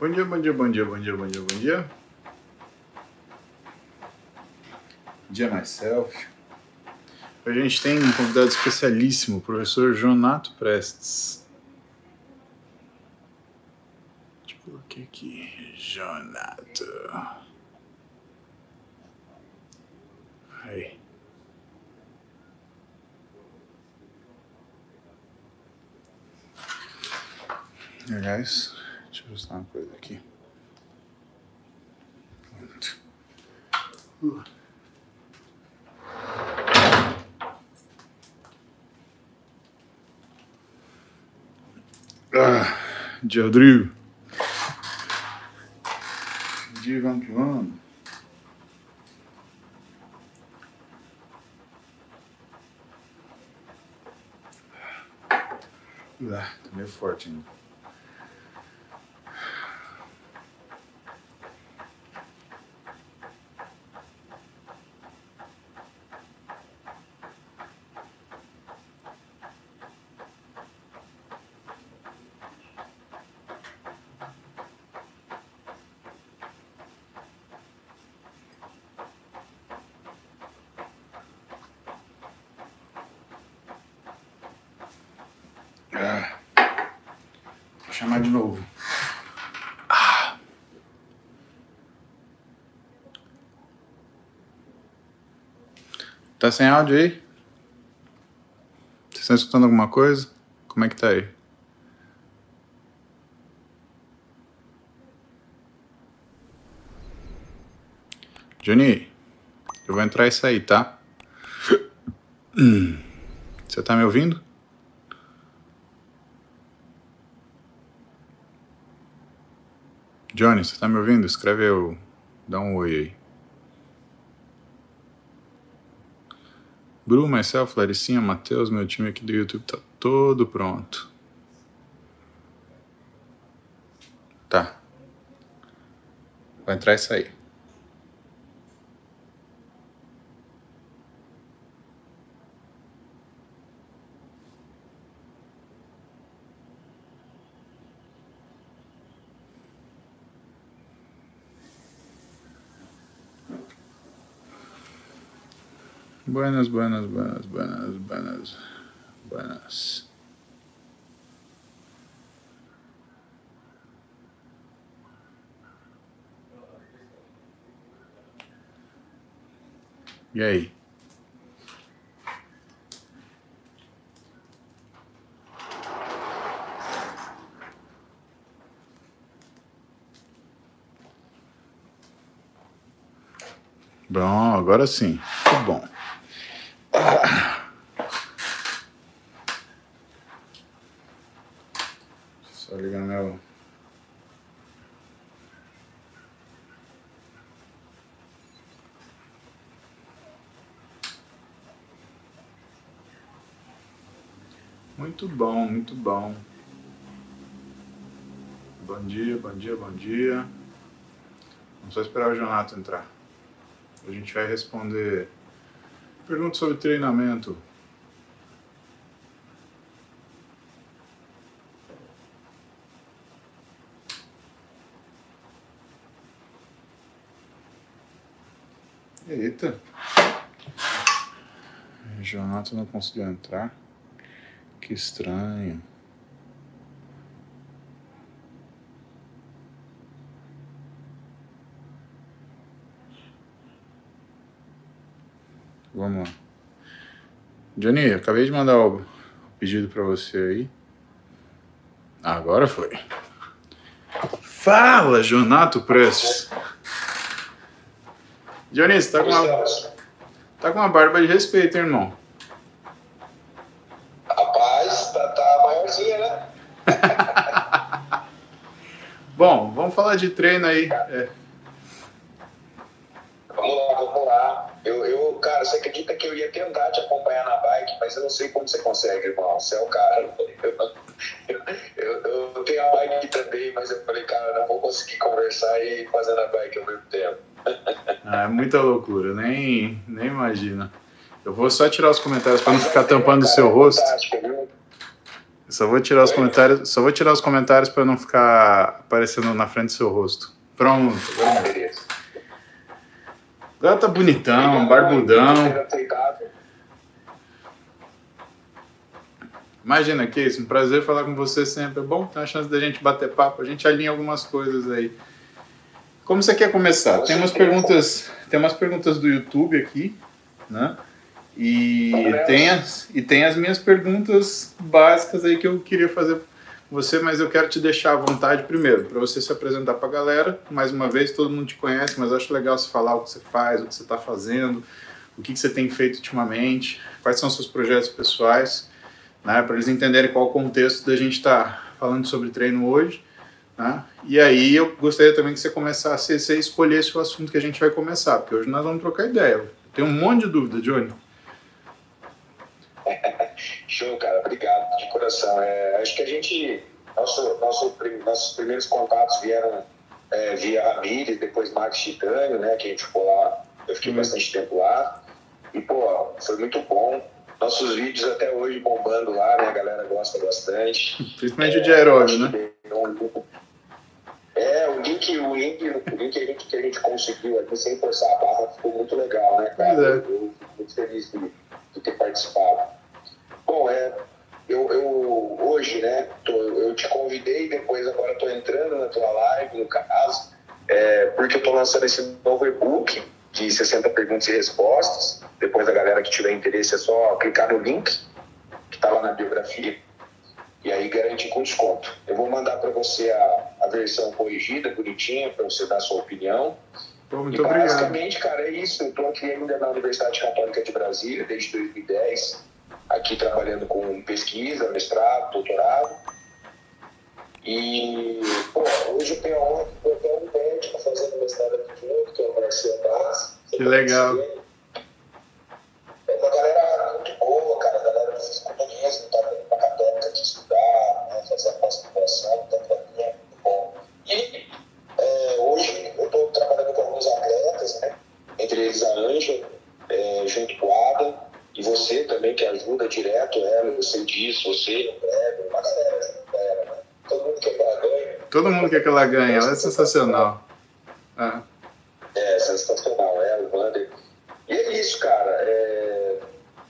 Bom dia, bom dia, bom dia, bom dia, bom dia, bom dia. Dia myself. Hoje a gente tem um convidado especialíssimo, o professor Jonato Prestes. Tipo, o que que Jonato? Aí. Aliás, deixa eu ajustar uma coisa aqui. Pronto. Uh. Ah, dia Rodrigo. Dia vamos que vamos. Ah, tá meio forte ainda. Ah, vou chamar de novo. Ah. Tá sem áudio aí? Vocês estão escutando alguma coisa? Como é que tá aí? Johnny, eu vou entrar e sair, tá? Você tá me ouvindo? Johnny, você tá me ouvindo? Escreve eu. Dá um oi aí. Bru, myself, Laricinha, Matheus, meu time aqui do YouTube tá todo pronto. Tá. Vou entrar e sair. Buenas, buenas, buenas, buenas, buenas, buenas. E aí? Bom, agora sim. Muito bom. Só ligar meu. Muito bom, muito bom. Bom dia, bom dia, bom dia. Vamos só esperar o Jonato entrar. A gente vai responder perguntas sobre treinamento. Eita. O Jonato não conseguiu entrar. Que estranho. Vamos lá. Johnny, acabei de mandar o pedido para você aí. Agora foi. Fala, Jonato Prestes. Johnny, você tá com uma, tá com uma barba de respeito, hein, irmão. Rapaz, tá, tá maiorzinha, né? Bom, vamos falar de treino aí. É. Vamos lá, vamos lá. Eu, eu, cara, você acredita que eu ia tentar te acompanhar na bike, mas eu não sei como você consegue, irmão. Você é o cara. Eu, eu, eu, eu tenho a bike também, mas eu falei, cara, não vou conseguir conversar e fazer a bike ao mesmo tempo. Ah, é muita loucura, nem, nem imagina. Eu vou só tirar os comentários para não ficar tampando o seu rosto. Só vou tirar os comentários, só vou tirar os comentários para não ficar aparecendo na frente do seu rosto. Pronto. Beleza. Agora tá bonitão, barbudão. Imagina que isso, um prazer falar com você sempre. É bom, tem a chance da gente bater papo, a gente alinha algumas coisas aí. Como você quer começar? Tem umas perguntas, tem umas perguntas do YouTube aqui, né? E tem, as, e tem as minhas perguntas básicas aí que eu queria fazer você, mas eu quero te deixar à vontade primeiro, para você se apresentar para a galera. Mais uma vez, todo mundo te conhece, mas acho legal você falar o que você faz, o que você está fazendo, o que, que você tem feito ultimamente, quais são seus projetos pessoais, né, para eles entenderem qual o contexto da gente estar tá falando sobre treino hoje. Né? E aí eu gostaria também que você começasse, você escolhesse o assunto que a gente vai começar, porque hoje nós vamos trocar ideia. Tem um monte de dúvida, Johnny. Show, cara. Obrigado de coração. É, acho que a gente. Nosso, nosso, nossos primeiros contatos vieram é, via Ramires, depois Max Titânio, né? Que a gente ficou lá. Eu fiquei uhum. bastante tempo lá. E, pô, foi muito bom. Nossos vídeos até hoje bombando lá, né? A galera gosta bastante. Principalmente é, o de aeróbio, né? É, o link, o link, o link que, a gente, que a gente conseguiu aqui sem forçar a barra ficou muito legal, né, cara? É. Eu fico muito feliz de, de ter participado. Bom, é, eu, eu hoje, né, tô, eu te convidei, depois agora estou entrando na tua live, no caso, é, porque eu estou lançando esse novo e-book de 60 perguntas e respostas. Depois a galera que tiver interesse é só clicar no link que está lá na biografia e aí garante com desconto. Eu vou mandar para você a, a versão corrigida, bonitinha, para você dar a sua opinião. Pô, muito e obrigado. basicamente, cara, é isso. Eu estou aqui ainda na Universidade Católica de Brasília desde 2010 aqui trabalhando com pesquisa, mestrado, doutorado. E, pô, hoje eu tenho a honra de ter um médico fazendo mestrado aqui junto, que é o Marcelo Bass. Que legal. É uma galera muito boa, cara, a galera do fisiculturismo, tá vindo pra católica aqui estudar, né, fazer a pós-graduação, então pra mim é muito bom. E é, hoje eu estou trabalhando com alguns atletas, né, entre eles a Anja, é, junto com o Adam, e você também que ajuda direto ela, você diz, você, o uma galera ela, né? Todo mundo quer que ela ganhe. Todo mundo quer que ela ganhe, ela é sensacional. É, é sensacional, ela, o Wander. E é isso, cara. É,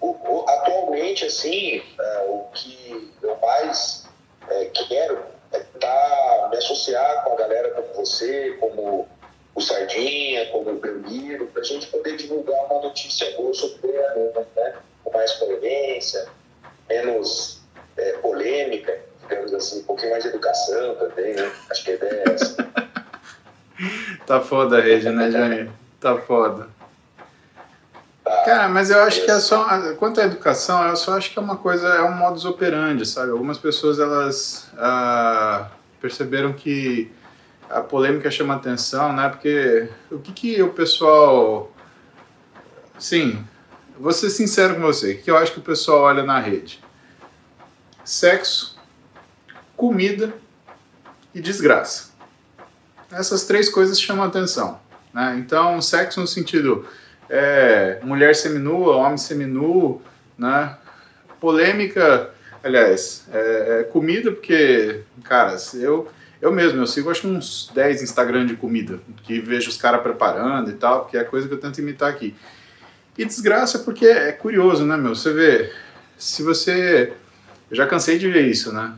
o, o, atualmente, assim, é, o que eu mais é, quero é tá, me associar com a galera como você, como o Sardinha, como o Belmiro, para a gente poder divulgar uma notícia boa sobre o treinamento, né? com mais coerência, menos é, polêmica, digamos assim, um pouquinho mais de educação também, né? Acho que a ideia é essa. tá foda a rede, né, Jair? Tá foda. Tá. Cara, mas eu acho que é só. Quanto à educação, eu só acho que é uma coisa, é um modus operandi, sabe? Algumas pessoas elas ah, perceberam que a polêmica chama atenção, né? Porque o que, que o pessoal. Sim, vou ser sincero com você, o que eu acho que o pessoal olha na rede? Sexo, comida e desgraça. Essas três coisas chamam atenção. Né? Então, sexo no sentido é, mulher seminua, homem seminu, né? polêmica, aliás, é, é comida, porque, cara, eu eu mesmo, eu sigo acho uns 10 Instagram de comida, que vejo os caras preparando e tal, que é coisa que eu tento imitar aqui. E desgraça porque é curioso, né, meu? Você vê, se você. Eu já cansei de ver isso, né?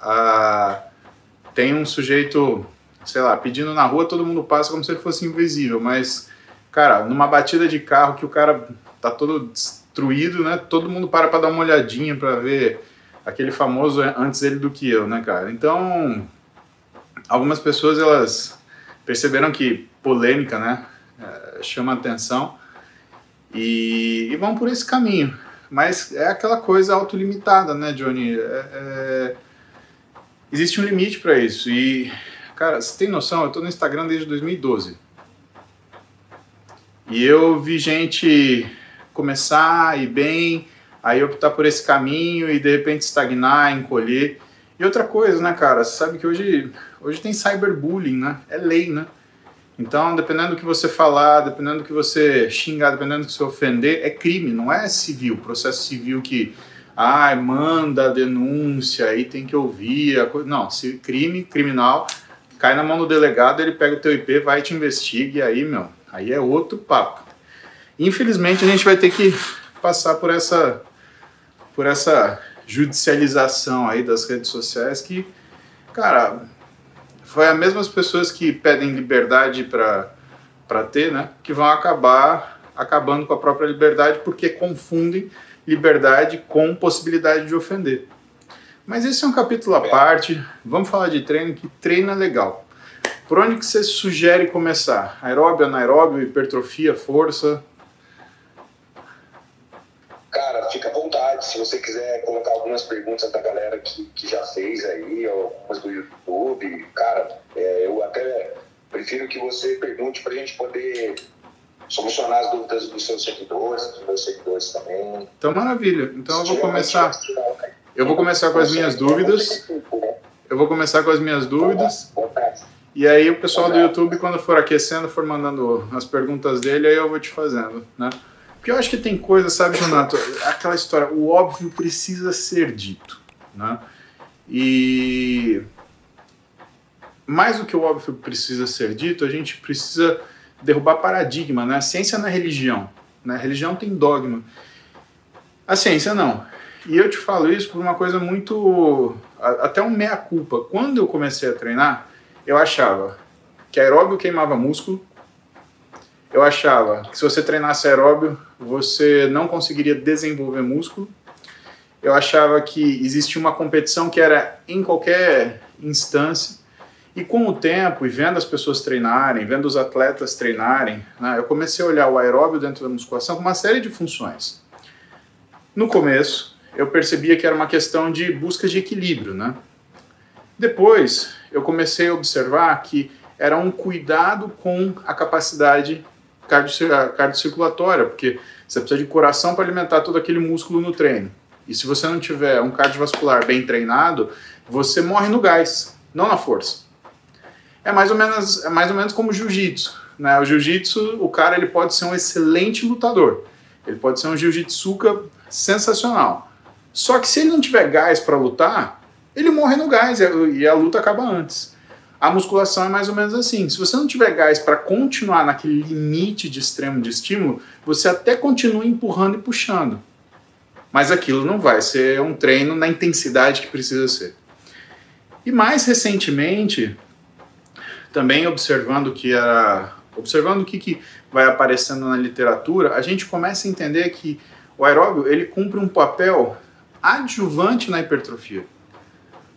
Ah, tem um sujeito, sei lá, pedindo na rua, todo mundo passa como se ele fosse invisível, mas, cara, numa batida de carro que o cara tá todo destruído, né? Todo mundo para pra dar uma olhadinha para ver aquele famoso antes ele do que eu, né, cara? Então, algumas pessoas elas perceberam que polêmica, né, é, chama atenção e, e, vão por esse caminho. Mas é aquela coisa autolimitada, né, Johnny? É, é, existe um limite para isso. E, cara, você tem noção? Eu estou no Instagram desde 2012. E eu vi gente começar e bem, aí optar por esse caminho e de repente estagnar, encolher. E outra coisa, né, cara? Você sabe que hoje, hoje tem cyberbullying, né? É lei, né? Então, dependendo do que você falar, dependendo do que você xingar, dependendo do que você ofender, é crime, não é civil, processo civil que ah, manda a denúncia, aí tem que ouvir. A coisa. Não, se crime, criminal, cai na mão do delegado, ele pega o teu IP, vai te investiga, e aí, meu, aí é outro papo. Infelizmente, a gente vai ter que passar por essa, por essa judicialização aí das redes sociais que, cara, foi as mesmas pessoas que pedem liberdade para ter, né, que vão acabar acabando com a própria liberdade porque confundem liberdade com possibilidade de ofender. Mas esse é um capítulo à parte. Vamos falar de treino, que treino é legal. Por onde que você sugere começar? Aeróbio, anaeróbio, hipertrofia, força? Cara, fica à vontade. Se você quiser colocar algumas perguntas da galera que, que já fez aí, algumas do YouTube, cara, é, eu até prefiro que você pergunte para a gente poder solucionar as dúvidas dos seus seguidores, dos meus seguidores também. Então, maravilha. Então, eu vou começar. Eu vou começar com as minhas dúvidas. Eu vou começar com as minhas dúvidas. E aí, o pessoal do YouTube, quando for aquecendo, for mandando as perguntas dele, aí eu vou te fazendo, né? Porque eu acho que tem coisa, sabe, Renato? Aquela história, o óbvio precisa ser dito, né? E mais do que o óbvio precisa ser dito, a gente precisa derrubar paradigma, né? A ciência não é religião, né? A religião tem dogma. A ciência não. E eu te falo isso por uma coisa muito. até um meia-culpa. Quando eu comecei a treinar, eu achava que aeróbio queimava músculo. Eu achava que se você treinasse aeróbio, você não conseguiria desenvolver músculo. Eu achava que existia uma competição que era em qualquer instância e com o tempo, e vendo as pessoas treinarem, vendo os atletas treinarem, né, eu comecei a olhar o aeróbio dentro da musculação com uma série de funções. No começo, eu percebia que era uma questão de busca de equilíbrio, né? Depois, eu comecei a observar que era um cuidado com a capacidade cardiocirculatória, porque você precisa de coração para alimentar todo aquele músculo no treino. E se você não tiver um cardiovascular bem treinado, você morre no gás, não na força é mais ou menos, é mais ou menos como jiu-jitsu. Né? O jiu-jitsu, o cara ele pode ser um excelente lutador. Ele pode ser um jiu-jitsuca sensacional. Só que se ele não tiver gás para lutar, ele morre no gás e a luta acaba antes. A musculação é mais ou menos assim. Se você não tiver gás para continuar naquele limite de extremo de estímulo, você até continua empurrando e puxando. Mas aquilo não vai ser um treino na intensidade que precisa ser. E mais recentemente, também observando que era observando o que, que vai aparecendo na literatura, a gente começa a entender que o aeróbio ele cumpre um papel adjuvante na hipertrofia,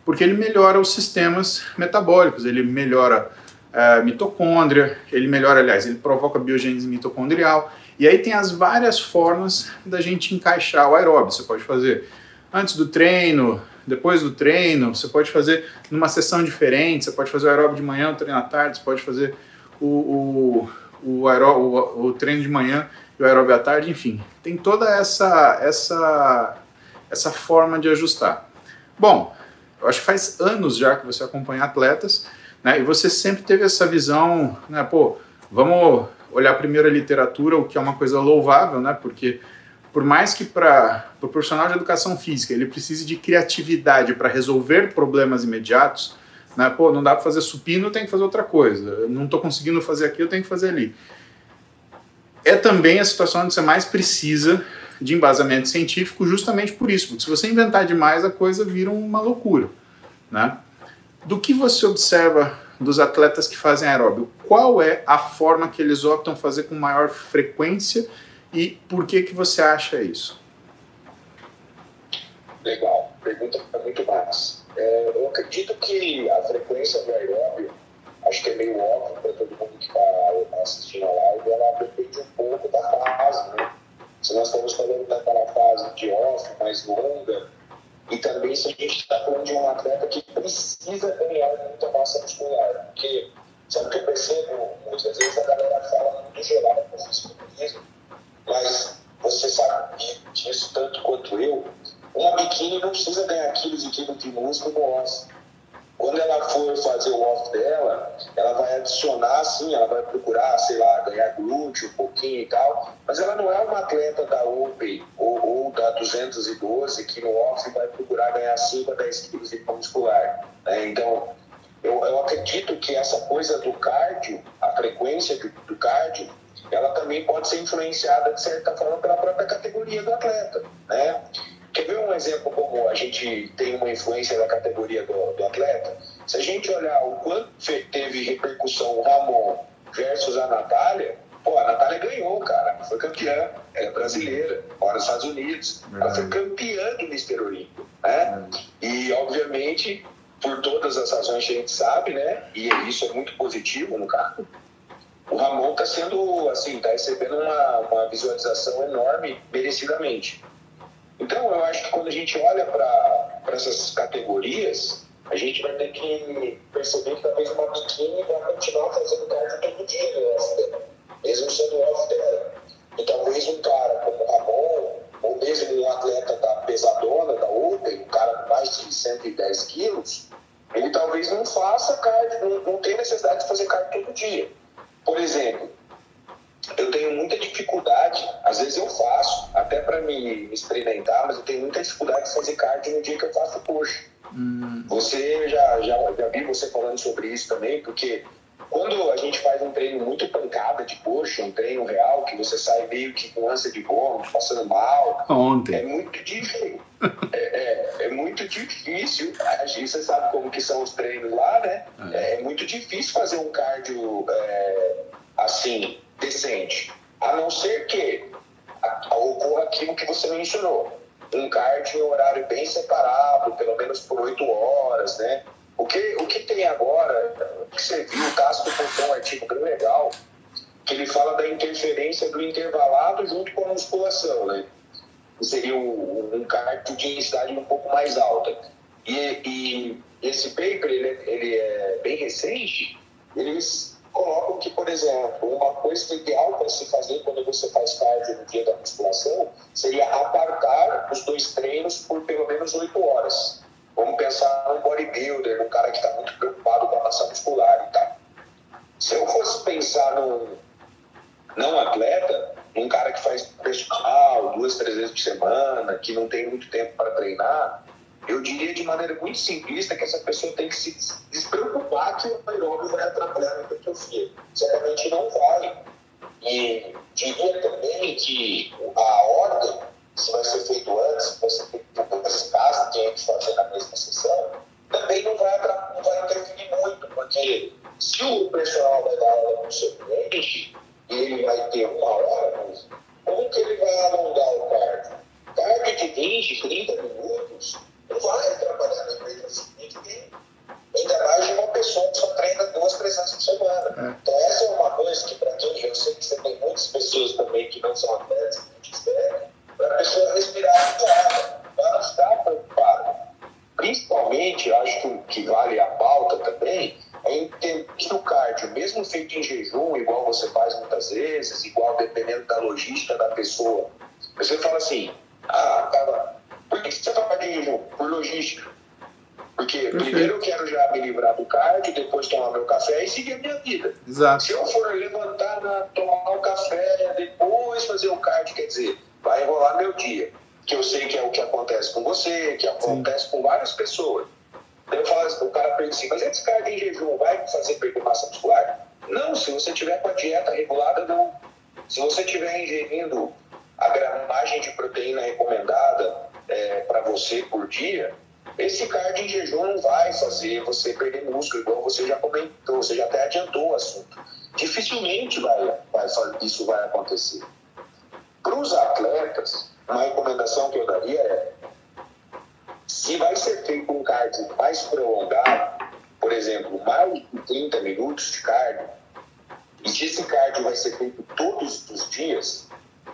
porque ele melhora os sistemas metabólicos, ele melhora a é, mitocôndria, ele melhora, aliás, ele provoca biogênese mitocondrial, e aí tem as várias formas da gente encaixar o aeróbio. Você pode fazer antes do treino, depois do treino, você pode fazer numa sessão diferente, você pode fazer o aeróbio de manhã, o treino à tarde, você pode fazer o, o, o, o, o treino de manhã e o aeróbio à tarde, enfim. Tem toda essa, essa, essa forma de ajustar. Bom, eu acho que faz anos já que você acompanha atletas, né, e você sempre teve essa visão, né, pô, vamos olhar primeiro a literatura, o que é uma coisa louvável, né, porque por mais que para o pro profissional de educação física ele precise de criatividade para resolver problemas imediatos, né? Pô, não dá para fazer supino, tem que fazer outra coisa. Não estou conseguindo fazer aqui, eu tenho que fazer ali. É também a situação onde você mais precisa de embasamento científico, justamente por isso, porque se você inventar demais, a coisa vira uma loucura, né? Do que você observa dos atletas que fazem aeróbio, qual é a forma que eles optam fazer com maior frequência e por que que você acha isso? Legal, pergunta muito massa. É, eu acredito que a frequência do aeróbio, acho que é meio óbvio para todo mundo que está assistindo a live, ela depende um pouco da fase, né? Se nós estamos falando daquela fase de off mais longa, e também se a gente está falando de um atleta que precisa ganhar muita massa muscular, porque sabe o que eu percebo muitas vezes a galera fala no geral do fisiculturismo, mas você sabe disso tanto quanto eu, uma biquíni não precisa ganhar quilos e quilos de músculo no osso. Quando ela for fazer o off dela, ela vai adicionar, sim, ela vai procurar, sei lá, ganhar glúteo um pouquinho e tal, mas ela não é uma atleta da Open ou, ou da 212, que no off vai procurar ganhar 5 a 10 quilos de pão muscular. Né? Então, eu, eu acredito que essa coisa do cardio, a frequência do, do cardio, ela também pode ser influenciada, de certa forma, pela própria categoria do atleta. Né? Quer ver um exemplo como a gente tem uma influência da categoria do, do atleta? Se a gente olhar o quanto teve repercussão o Ramon versus a Natália, pô, a Natália ganhou, cara. Foi campeã. Ela é brasileira, mora nos Estados Unidos. Ela foi campeã do Mister Olímpico. Né? E, obviamente, por todas as razões que a gente sabe, né? E isso é muito positivo no carro. O Ramon está sendo, assim, está recebendo uma, uma visualização enorme, merecidamente. Então, eu acho que quando a gente olha para essas categorias, a gente vai ter que perceber que talvez uma biquíni vai continuar fazendo cardio todo dia, né? mesmo sendo off dela. E talvez um cara como o Ramon, ou mesmo um atleta da pesadona, da Open, um cara com mais de 110 quilos, ele talvez não faça cardio, não, não tenha necessidade de fazer cardio todo dia. Por exemplo, eu tenho muita dificuldade, às vezes eu faço, até para me experimentar, mas eu tenho muita dificuldade de fazer cardio no dia que eu faço coxa. Hum. Você já, já, já vi você falando sobre isso também, porque quando a gente faz um treino muito pancada de coxa, um treino real, que você sai meio que com ânsia de vômito, passando mal, Ontem. é muito difícil. é, é, é, muito difícil. A gente, você sabe como que são os treinos lá, né? É, é muito difícil fazer um cardio é, assim, decente. A não ser que ocorra aquilo que você mencionou. Um cardio em horário bem separado, pelo menos por oito horas, né? O que, o que tem agora, que você viu, o Castro postou um artigo bem legal, que ele fala da interferência do intervalado junto com a musculação, né? Seria um, um cardio de intensidade um pouco mais alta. E, e esse paper, ele, ele é bem recente, eles colocam que, por exemplo, uma coisa ideal para se fazer quando você faz cardio no dia da musculação seria apartar os dois treinos por pelo menos oito horas. Vamos pensar num bodybuilder, num cara que está muito preocupado com a massa muscular e tal. Se eu fosse pensar num não atleta, num cara que faz personal duas, três vezes por semana, que não tem muito tempo para treinar, eu diria de maneira muito simplista que essa pessoa tem que se despreocupar que o aeróbio vai atrapalhar na hipertrofia. Certamente não vai. E diria também que a ordem se vai ser feito antes, se vai ser feito depois, caso tenha que fazer na mesma sessão, também não vai, não vai interferir muito, porque se o personal vai dar aula no seu cliente e ele vai ter uma hora, como que ele vai alongar o cardio? Cardio de 20, 30 minutos não vai atrapalhar a hipertrofia Ainda mais de uma pessoa que só treina duas, três vezes por semana. É. Então, essa é uma coisa que, para quem eu sei que você tem muitas pessoas também que não são atletas, que quiserem, para a pessoa respirar clara, para não estar preocupada. Principalmente, acho que o que vale a pauta também é entender que o cardio, mesmo feito em jejum, igual você faz muitas vezes, igual dependendo da logística da pessoa, você fala assim, ah, cara, por que você faz em jejum? Por logística. Porque primeiro eu quero já me livrar do cardio, depois tomar meu café e seguir a minha vida. Exato. Se eu for levantar, tomar o café, depois fazer o cardio, quer dizer, vai enrolar meu dia. Que eu sei que é o que acontece com você, que acontece Sim. com várias pessoas. Então eu falo, assim, o cara pergunta assim, mas esse cara em jejum vai fazer perder massa muscular? Não, se você tiver com a dieta regulada, não. Se você estiver ingerindo a gramagem de proteína recomendada é, para você por dia, esse cardio em jejum vai fazer você perder músculo, igual você já comentou, você já até adiantou o assunto. Dificilmente vai, vai, isso vai acontecer. Para os atletas, uma recomendação que eu daria é: se vai ser feito um cardio mais prolongado, por exemplo, mais de 30 minutos de cardio, e se esse cardio vai ser feito todos os dias,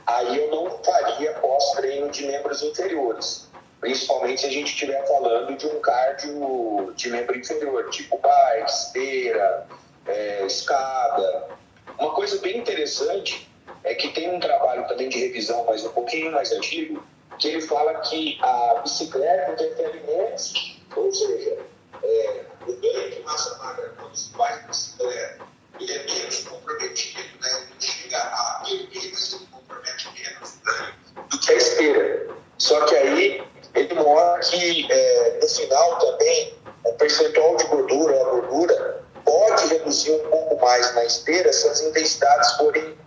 aí eu não faria pós-treino de membros inferiores. Principalmente se a gente estiver falando de um cardio de membro inferior, tipo bike, esteira, é, escada. Uma coisa bem interessante é que tem um trabalho também de revisão, mas um pouquinho mais antigo, que ele fala que a bicicleta interfere menos, ou seja, é, o ganho de massa magra quando se faz bicicleta, ele é menos comprometido, né? Ele chega a perder, mas ele compromete menos do que a esteira ele mora é que é, no final também o percentual de gordura, a gordura, pode reduzir um pouco mais na esteira se as intensidades forem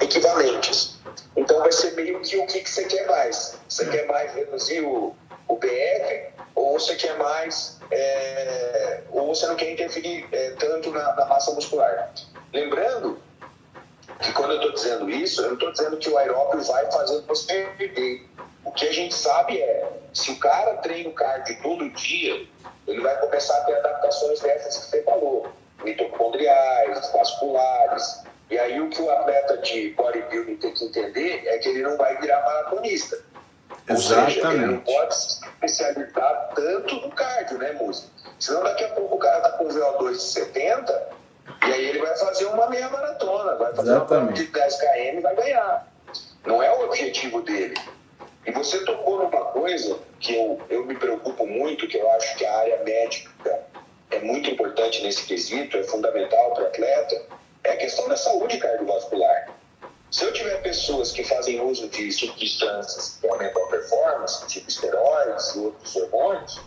equivalentes. Então vai ser meio que o que, que você quer mais. Você quer mais reduzir o, o BF ou você quer mais é, ou você não quer interferir é, tanto na, na, massa muscular. Lembrando que quando eu estou dizendo isso, eu não estou dizendo que o aeróbio vai fazer você perder o que a gente sabe é, se o cara treina o cardio todo dia, ele vai começar a ter adaptações dessas que você falou, mitocondriais, vasculares. E aí o que o atleta de bodybuilding tem que entender é que ele não vai virar maratonista. Exatamente. Seja, ele não pode se especializar tanto no cardio, né, música? Senão daqui a pouco o cara tá com VO2 de 70 e aí ele vai fazer uma meia maratona, vai fazer Exatamente. uma de 10 km e vai ganhar. Não é o objetivo dele. E você tocou numa coisa que eu, eu me preocupo muito, que eu acho que a área médica é muito importante nesse quesito, é fundamental para o atleta, é a questão da saúde cardiovascular. Se eu tiver pessoas que fazem uso de substâncias que aumentam a performance, tipo esteroides e outros hormônios,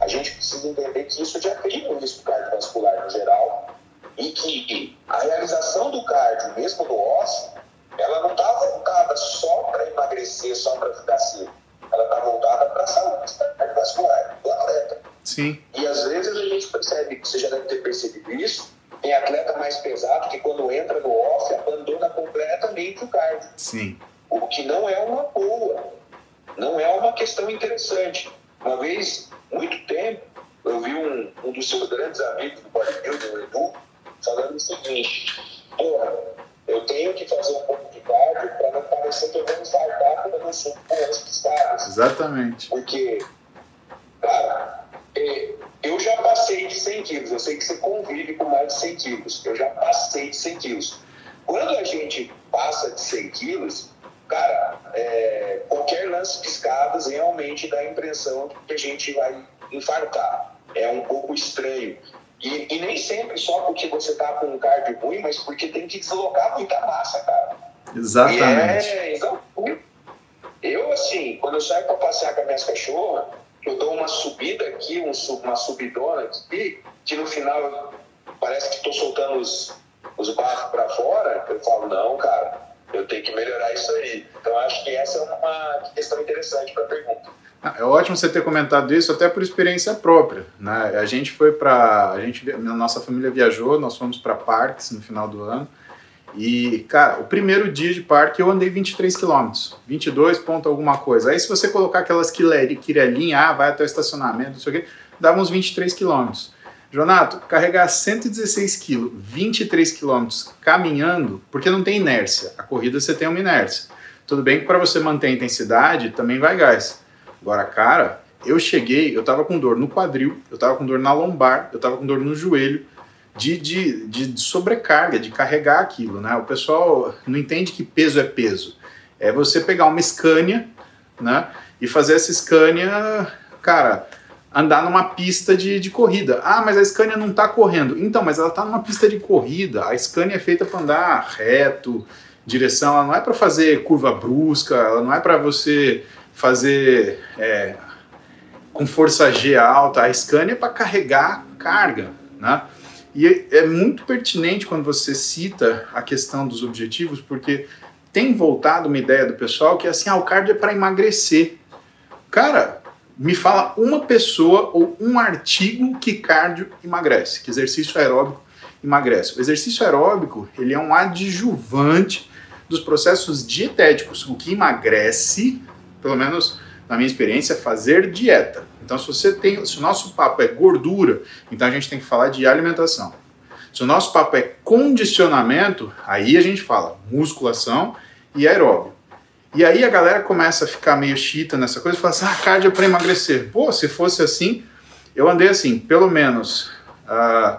a gente precisa entender que isso já cria um risco cardiovascular no geral e que a realização do cardio, mesmo no ósseo, ela não está voltada só para emagrecer, só para ficar seco. Ela está voltada para a saúde cardiovascular do atleta. Sim. E às vezes a gente percebe, você já deve ter percebido isso, tem atleta mais pesado que quando entra no off abandona completamente o cardio. Sim. O que não é uma boa. Não é uma questão interessante. Uma vez, muito tempo, eu vi um, um dos seus grandes amigos do bodybuilding, o Edu, falando o seguinte: porra, eu tenho que fazer um pouco de cardio para não parecer que eu vou infartar quando eu não subo com os caras. Exatamente. Porque, cara, é, eu já passei de 100 quilos. Eu sei que você convive com mais de 100 quilos. Eu já passei de 100 quilos. Quando a gente passa de 100 quilos, cara, é, qualquer lance de escadas realmente dá a impressão que a gente vai infartar. É um pouco estranho. E, e nem sempre só porque você tá com um cardio ruim, mas porque tem que deslocar muita massa, cara. Exatamente. É, então, eu, assim, quando eu saio para passear com as minhas cachorras, eu dou uma subida aqui, um, uma subidona aqui, que no final parece que estou soltando os, os barros para fora. Eu falo, não, cara, eu tenho que melhorar isso aí. Então, acho que essa é uma questão interessante para a pergunta. Ah, é ótimo você ter comentado isso, até por experiência própria. Né? A gente foi para. A gente, a nossa família viajou, nós fomos para parques no final do ano. E, cara, o primeiro dia de parque eu andei 23 quilômetros, 22 ponto alguma coisa. Aí, se você colocar aquelas quirelinhas, ah, vai até o estacionamento, não sei o quê, dava uns 23 quilômetros. Jonato, carregar 116 quilos, 23 quilômetros caminhando, porque não tem inércia. A corrida você tem uma inércia. Tudo bem que para você manter a intensidade também vai gás. Agora, cara, eu cheguei, eu tava com dor no quadril, eu tava com dor na lombar, eu tava com dor no joelho, de, de, de sobrecarga, de carregar aquilo, né? O pessoal não entende que peso é peso. É você pegar uma Scania, né? E fazer essa Scania, cara, andar numa pista de, de corrida. Ah, mas a Scania não tá correndo. Então, mas ela tá numa pista de corrida. A Scania é feita para andar reto, direção, ela não é para fazer curva brusca, ela não é para você fazer é, com força G alta, a Scania é para carregar carga, né? E é muito pertinente quando você cita a questão dos objetivos, porque tem voltado uma ideia do pessoal que é assim, ah, o cardio é para emagrecer. Cara, me fala uma pessoa ou um artigo que cardio emagrece, que exercício aeróbico emagrece. O exercício aeróbico, ele é um adjuvante dos processos dietéticos. O que emagrece pelo menos na minha experiência, fazer dieta. Então, se você tem, se o nosso papo é gordura, então a gente tem que falar de alimentação. Se o nosso papo é condicionamento, aí a gente fala musculação e aeróbio. E aí a galera começa a ficar meio chita nessa coisa e fala assim: ah, cardio é para emagrecer. Pô, se fosse assim, eu andei assim, pelo menos uh,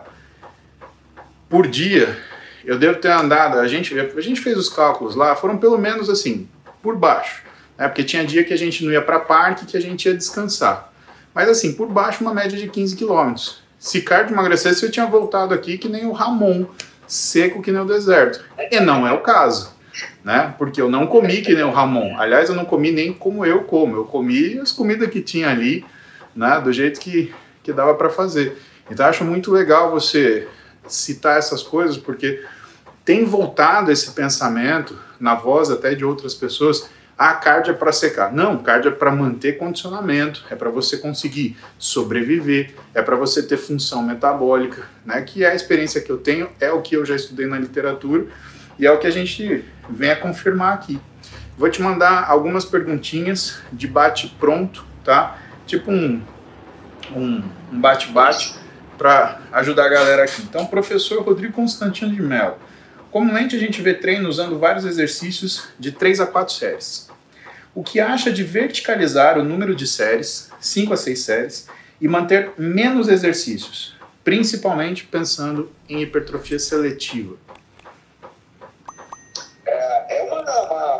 por dia, eu devo ter andado. A gente, a gente fez os cálculos lá, foram pelo menos assim, por baixo né? porque tinha dia que a gente não ia para parque que a gente ia descansar. Mas assim, por baixo, uma média de 15 quilômetros. Se cardio emagrecesse, eu tinha voltado aqui que nem o Ramon, seco que nem o deserto. E não é o caso, né? Porque eu não comi que nem o Ramon. Aliás, eu não comi nem como eu como. Eu comi as comidas que tinha ali, né? Do jeito que, que dava para fazer. Então, acho muito legal você citar essas coisas porque tem voltado esse pensamento na voz até de outras pessoas. Ah, cardio é para secar. Não, cardio é para manter condicionamento, é para você conseguir sobreviver, é para você ter função metabólica, né? Que é a experiência que eu tenho, é o que eu já estudei na literatura e é o que a gente vem a confirmar aqui. Vou te mandar algumas perguntinhas de bate pronto, tá? Tipo um um, bate-bate para ajudar a galera aqui. Então, professor Rodrigo Constantino de Mello. Comumente a gente vê treino usando vários exercícios de 3 a 4 séries. O que acha de verticalizar o número de séries, 5 a 6 séries, e manter menos exercícios, principalmente pensando em hipertrofia seletiva?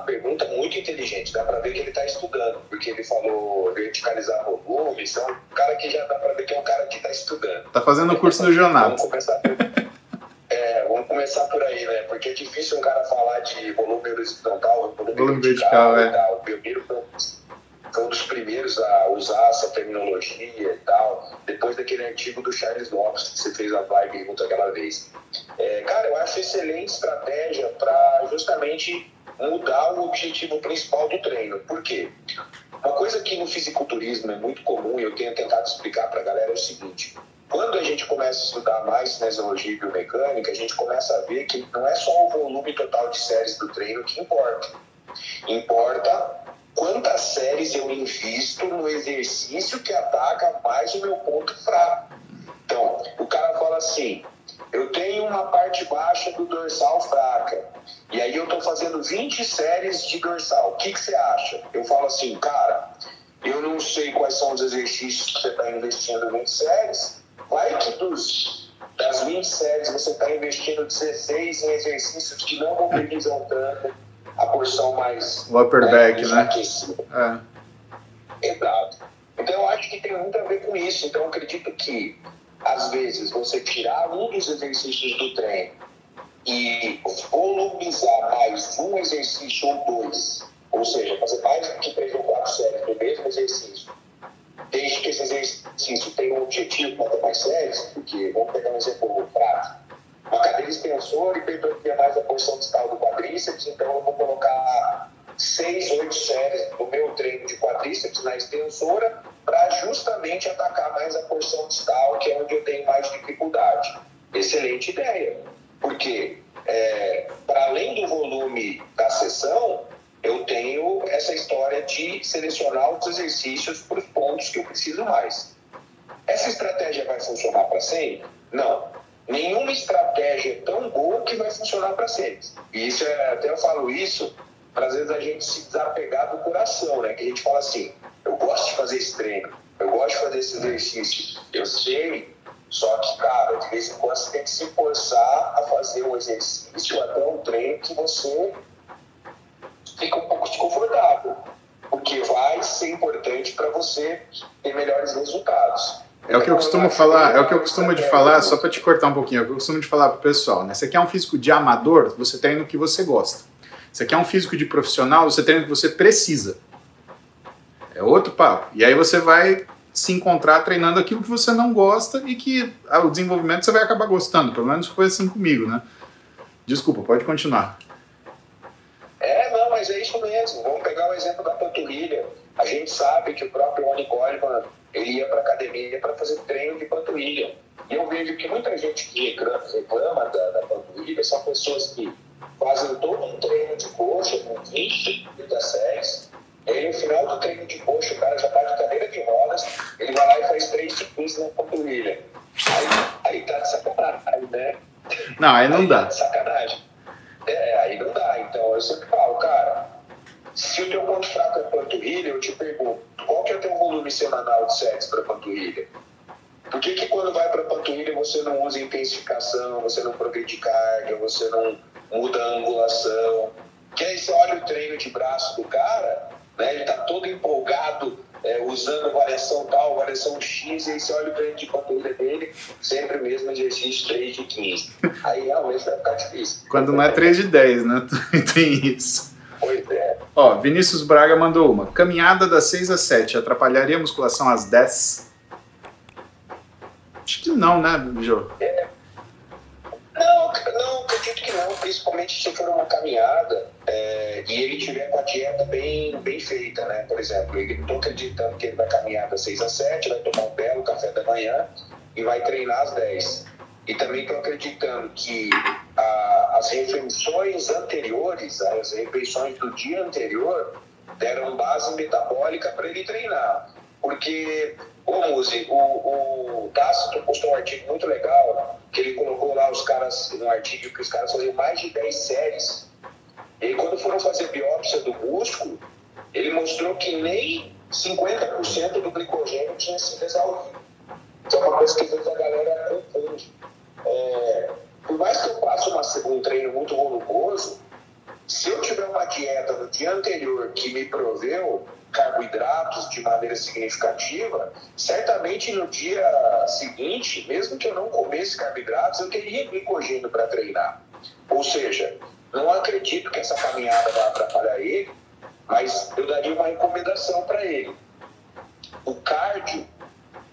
pergunta muito inteligente, dá para ver que ele está estudando, porque ele falou verticalizar volume, então um cara que já dá para ver que é um cara que está estudando. Está fazendo o curso do jornal. Vamos começar, é, vamos começar por aí, né? Porque é difícil um cara falar de volume horizontal, volume, volume vertical, vertical é. e tal. Primeiro foi um dos primeiros a usar essa terminologia e tal, depois daquele artigo do Charles Lopes que você fez a live junto aquela vez. É, cara, eu acho excelente estratégia para justamente mudar o objetivo principal do treino. Por quê? Uma coisa que no fisiculturismo é muito comum e eu tenho tentado explicar para a galera é o seguinte: quando a gente começa a estudar mais cinesiologia e biomecânica, a gente começa a ver que não é só o volume total de séries do treino que importa. Importa quantas séries eu invisto no exercício que ataca mais o meu ponto fraco. Então, o cara fala assim: eu tenho uma parte baixa do dorsal fraca. E aí eu estou fazendo 20 séries de dorsal. O que, que você acha? Eu falo assim, cara, eu não sei quais são os exercícios que você está investindo 20 séries. Vai que dos, das 20 séries você está investindo 16 em exercícios que não mobilizam tanto a porção mais o upper back, né? É. Exato. Então eu acho que tem muito a ver com isso. Então eu acredito que às vezes, você tirar um dos exercícios do treino e volumizar mais um exercício ou dois, ou seja, fazer mais do que três ou quatro séries do mesmo exercício, desde que esse exercício tenha um objetivo para mais séries, porque, vamos pegar um exemplo prático, uma cadeira extensora hipertrofia mais a porção distal do quadríceps, então eu vou colocar seis, oito séries do meu treino de quadríceps na extensora para justamente atacar mais a porção distal, que é onde eu tenho mais dificuldade. Excelente ideia, porque é, para além do volume da sessão, eu tenho essa história de selecionar os exercícios para os pontos que eu preciso mais. Essa estratégia vai funcionar para sempre? Não. Nenhuma estratégia é tão boa que vai funcionar para sempre. E isso é, até eu falo isso para às vezes a gente se desapegar do coração, né? Que a gente fala assim, eu gosto de fazer esse treino, eu gosto de fazer esse exercício, eu sei, só que, cara, de vez em quando você tem que se forçar a fazer um exercício, até um treino que você fica um pouco desconfortável, porque vai ser importante para você ter melhores resultados. É o que eu costumo falar, é o que eu costumo de falar, só para te cortar um pouquinho, é o que eu costumo de falar pro pessoal, né? Você quer um físico de amador, você treina o que você gosta. Você quer um físico de profissional, você treina o que você precisa. É outro papo. E aí você vai se encontrar treinando aquilo que você não gosta e que ah, o desenvolvimento você vai acabar gostando. Pelo menos foi assim comigo, né? Desculpa, pode continuar. É, mas é isso mesmo. Vamos pegar o exemplo da panturrilha. A gente sabe que o próprio Ronnie Coleman, ele ia para academia para fazer treino de panturrilha. E eu vejo que muita gente que reclama, reclama da, da panturrilha são pessoas que fazem todo um treino de coxa com 20, 30 séries. E aí, no final do treino de coxa, o cara já está de cadeira de rodas, ele vai lá e faz 3 de 15 na panturrilha. Aí, aí tá de sacanagem, né? Não, aí não aí dá. Tá de sacanagem. É, aí não dá. Então, eu sempre falo, cara, se o teu ponto fraco é panturrilha, eu te pergunto, qual que é o teu volume semanal de séries para panturrilha? Por que, que quando vai para panturrilha você não usa intensificação, você não progride carga, você não muda a angulação. Que aí você olha o treino de braço do cara, né, ele tá todo empolgado, é, usando variação tal, variação X, e aí você olha o treino de panturrilha dele, sempre o mesmo exercício 3 de 15. Aí realmente vai ficar difícil. Quando não é 3 de 10, né? Tem isso. Pois é. Ó, Vinícius Braga mandou uma. Caminhada das 6 às 7 atrapalharia a musculação às 10? Acho que não, né, Jô? É. principalmente se for uma caminhada é, e ele tiver com a dieta bem, bem feita, né? Por exemplo, ele estou acreditando que ele vai caminhar das 6 às 7, vai tomar um belo café da manhã e vai treinar às 10. E também estou acreditando que a, as refeições anteriores, as refeições do dia anterior, deram base metabólica para ele treinar. Porque, ô Muzi, o, o Tácito postou um artigo muito legal, que ele colocou lá os caras, no artigo que os caras faziam mais de 10 séries. E quando foram fazer biópsia do músculo, ele mostrou que nem 50% do glicogênio tinha sido exaurido. Isso é uma coisa que às vezes a galera confunde. É, por mais que eu faça uma, um treino muito volumoso, se eu tiver uma dieta no dia anterior que me proveu carboidratos de maneira significativa, certamente no dia seguinte, mesmo que eu não comesse carboidratos, eu teria glicogênio para treinar. Ou seja, não acredito que essa caminhada vai atrapalhar ele, mas eu daria uma recomendação para ele. O cardio,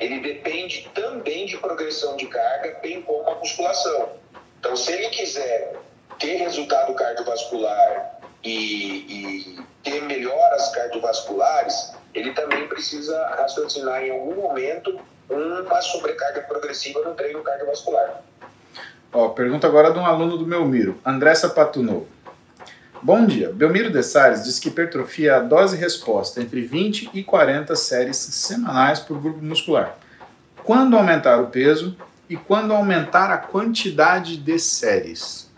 ele depende também de progressão de carga, bem como a musculação. Então, se ele quiser ter resultado cardiovascular e, e ter melhoras cardiovasculares, ele também precisa raciocinar em algum momento uma sobrecarga progressiva no treino cardiovascular. Ó, pergunta agora de um aluno do Belmiro, André Sapatunou. Bom dia. Belmiro de Salles diz que hipertrofia é a dose-resposta entre 20 e 40 séries semanais por grupo muscular. Quando aumentar o peso e quando aumentar a quantidade de séries?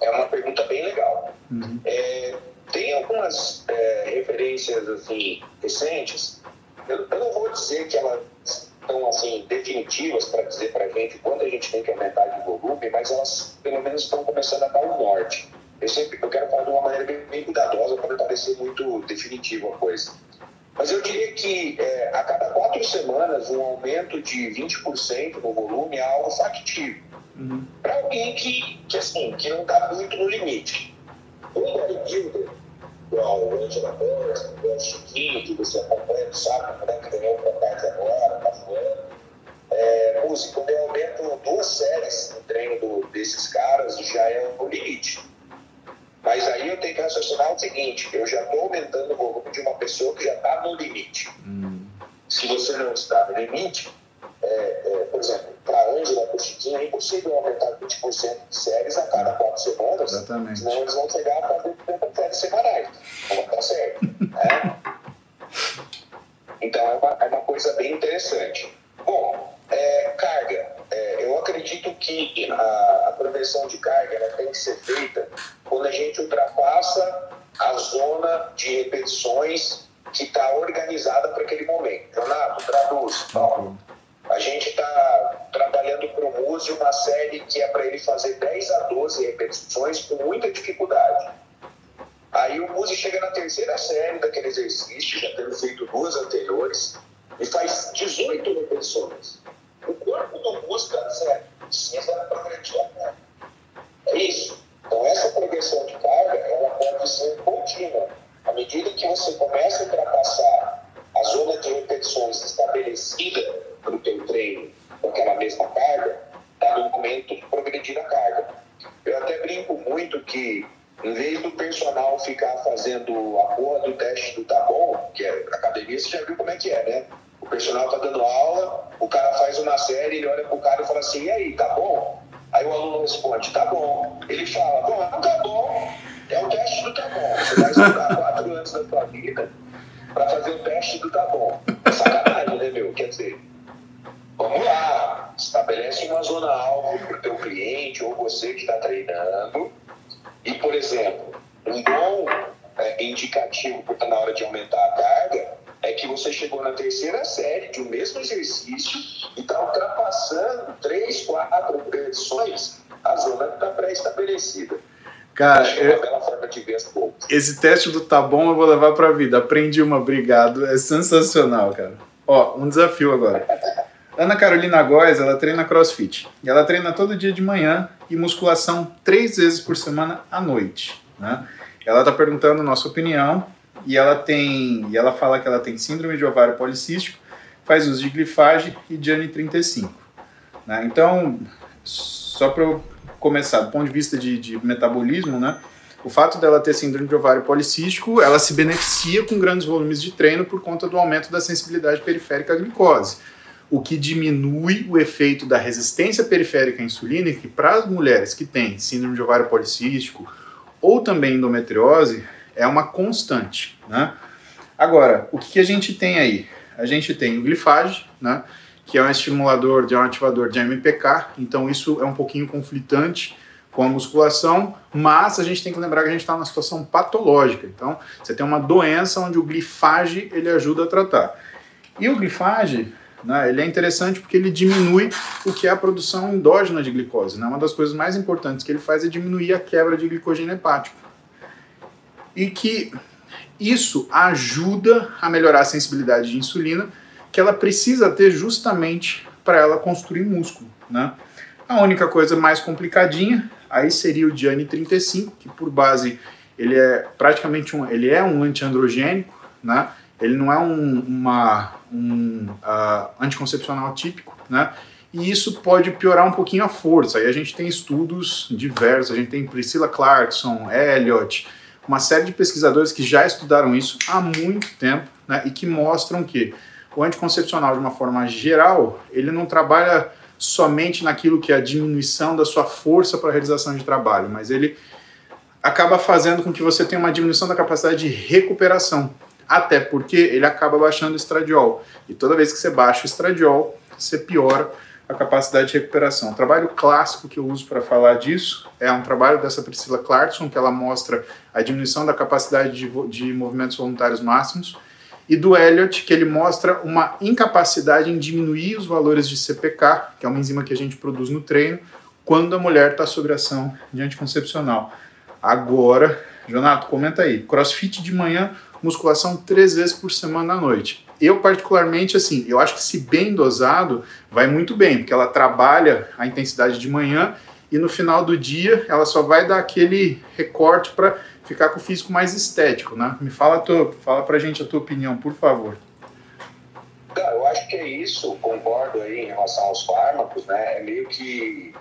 É uma pergunta bem legal. Uhum. É, tem algumas é, referências assim recentes. Eu, eu, não vou dizer que elas estão assim definitivas para dizer para a gente quando a gente tem que aumentar de volume, mas elas pelo menos estão começando a dar um norte. Eu sempre eu quero falar de uma maneira bem, bem cuidadosa para não parecer muito definitivo a coisa. Mas eu diria que é, a cada quatro semanas um aumento de 20% no volume é algo factível. Uhum. Para alguém que, que, assim, que não está muito no limite. Um bodybuilder, igual o Angela Borges, o Chiquinho, que você acompanha, sabe, né, que ganhou o contato agora, está voando. É, música, quando eu aumento duas séries no treino do, desses caras, já é o limite. Mas aí eu tenho que raciocinar o seguinte: eu já estou aumentando o volume de uma pessoa que já está no limite. Hum. Se você não está no limite, é, é, por exemplo, para a Ângela, para o Chiquinho, é impossível aumentar 20% de séries a cada quatro semanas, Exatamente. senão eles vão chegar a fazer 30 séries semanais. Não vai dar certo. né? Então é uma, é uma coisa bem interessante. Bom, é, carga. É, eu acredito que a, a prevenção de carga ela tem que ser feita quando a gente ultrapassa a zona de repetições que está organizada para aquele momento. Renato, traduz. Paulo. Gente está trabalhando para o Muzi uma série que é para ele fazer 10 a 12 repetições com muita dificuldade. Aí o Muzi chega na terceira série daquele exercício, já tendo feito duas anteriores, e faz 18 repetições. O corpo do Muzi, cara, sério, precisa progredir a carga. É isso. Então, essa progressão de carga, ela pode ser contínua. À medida que você começa a ultrapassar a zona de repetições estabelecida para o teu treino com aquela mesma carga, está no momento de progredir a carga. Eu até brinco muito que, em vez do personal ficar fazendo a porra do teste do tá bom, que é academia, você já viu como é que é, né? O personal está dando aula, o cara faz uma série, ele olha pro cara e fala assim, e aí, tá bom? Aí o aluno responde, tá bom. Ele fala, bom, não tá bom, é o teste do tá bom. Você vai estudar quatro anos da sua vida para fazer o teste do tá bom. Sacanagem, né, meu? Quer dizer, vamos lá, estabelece uma zona alvo para o teu cliente ou você que está treinando. E, por exemplo, um bom é, indicativo porque na hora de aumentar a carga é que você chegou na terceira série de um mesmo exercício e está ultrapassando três, quatro repetições a zona está pré-estabelecida. Cara, é esse teste do tá bom eu vou levar para a vida. Aprendi uma, obrigado. É sensacional, cara. Ó, um desafio agora. Ana Carolina Góes, ela treina crossfit. E ela treina todo dia de manhã e musculação três vezes por semana à noite. Né? Ela está perguntando nossa opinião e ela tem e ela fala que ela tem síndrome de ovário policístico, faz uso de glifage e Diane 35. Né? Então, só para eu começar do ponto de vista de, de metabolismo, né? O fato dela ter síndrome de ovário policístico, ela se beneficia com grandes volumes de treino por conta do aumento da sensibilidade periférica à glicose, o que diminui o efeito da resistência periférica à insulina, que para as mulheres que têm síndrome de ovário policístico ou também endometriose é uma constante, né? Agora, o que, que a gente tem aí? A gente tem o glifage, né? Que é um estimulador, de um ativador de MPK, então isso é um pouquinho conflitante com a musculação, mas a gente tem que lembrar que a gente está numa situação patológica. Então, você tem uma doença onde o glifage ele ajuda a tratar. E o glifage, né, ele é interessante porque ele diminui o que é a produção endógena de glicose. Né? Uma das coisas mais importantes que ele faz é diminuir a quebra de glicogênio hepático. E que isso ajuda a melhorar a sensibilidade de insulina, que ela precisa ter justamente para ela construir músculo. Né? A única coisa mais complicadinha aí seria o Diane 35, que por base ele é praticamente um, ele é um antiandrogênico, né? Ele não é um, uma, um uh, anticoncepcional típico, né? E isso pode piorar um pouquinho a força. Aí a gente tem estudos diversos, a gente tem Priscilla Clarkson, Elliot, uma série de pesquisadores que já estudaram isso há muito tempo, né? E que mostram que o anticoncepcional, de uma forma geral, ele não trabalha somente naquilo que é a diminuição da sua força para a realização de trabalho, mas ele acaba fazendo com que você tenha uma diminuição da capacidade de recuperação. Até porque ele acaba baixando o estradiol. E toda vez que você baixa o estradiol, você piora a capacidade de recuperação. O trabalho clássico que eu uso para falar disso é um trabalho dessa Priscila Clarkson, que ela mostra a diminuição da capacidade de, de movimentos voluntários máximos e do Elliot, que ele mostra uma incapacidade em diminuir os valores de CPK, que é uma enzima que a gente produz no treino, quando a mulher está sob ação de anticoncepcional. Agora, Jonato, comenta aí. Crossfit de manhã, musculação três vezes por semana à noite. Eu, particularmente, assim, eu acho que se bem dosado, vai muito bem, porque ela trabalha a intensidade de manhã e no final do dia ela só vai dar aquele recorte para ficar com o físico mais estético, né? Me fala, tua, fala pra gente a tua opinião, por favor. Cara, eu acho que é isso, concordo aí em relação aos fármacos, né? É meio que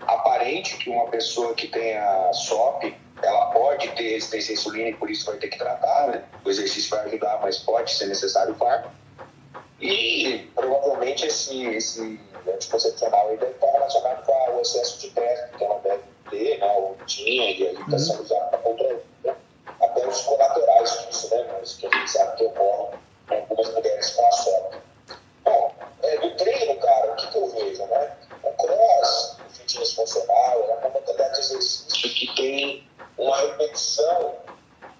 aparente que uma pessoa que tenha SOP, ela pode ter resistência à insulina e por isso vai ter que tratar, né? O exercício vai ajudar, mas pode ser necessário o fármaco. E provavelmente esse, esse anticoncepcional deve estar relacionado com o excesso de teste que ela deve ter, né, ou tinha, e aí está sendo usado para controlar né, até os colaterais disso, né, mas que a gente sabe que ocorrem em algumas mulheres com a sorte. Bom, é, do treino, cara, o que, que eu vejo, né? O cross, o fitness funcional, é uma modalidade de exercício que tem uma repetição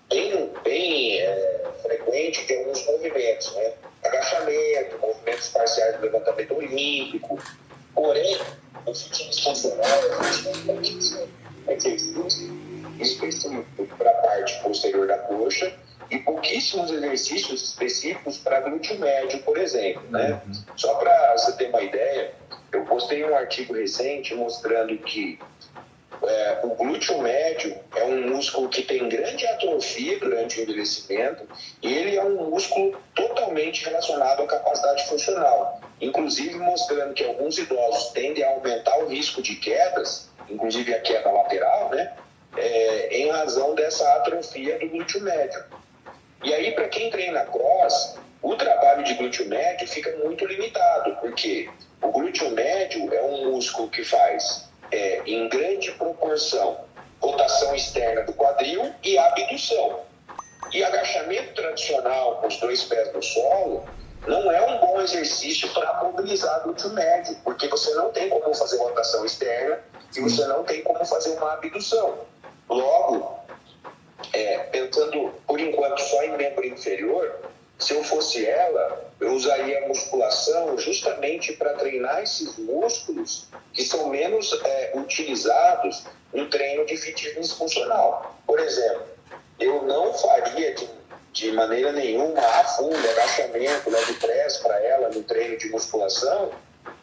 bem, bem é, frequente de alguns movimentos, né? Agachamento, movimentos parciais do levantamento olímpico. Porém, o fitness funcional é exercício específico para a parte posterior da coxa e pouquíssimos exercícios específicos para glúteo médio, por exemplo. Né? Uhum. Só para você ter uma ideia, eu postei um artigo recente mostrando que é, o glúteo médio é um músculo que tem grande atrofia durante o envelhecimento e ele é um músculo totalmente relacionado à capacidade funcional, inclusive mostrando que alguns idosos tendem a aumentar o risco de quedas, inclusive a queda lateral, né, é, em razão dessa atrofia do glúteo médio. E aí, para quem treina cross, o trabalho de glúteo médio fica muito limitado, porque o glúteo médio é um músculo que faz é, em grande proporção, rotação externa do quadril e abdução. E agachamento tradicional com os dois pés no solo não é um bom exercício para mobilizar glúteo médio, porque você não tem como fazer rotação externa e você não tem como fazer uma abdução. Logo, é, pensando por enquanto só em membro inferior, se eu fosse ela, eu usaria a musculação justamente para treinar esses músculos que são menos é, utilizados no treino de fitness funcional. Por exemplo, eu não faria de, de maneira nenhuma a fundo, agachamento, leg press para ela no treino de musculação,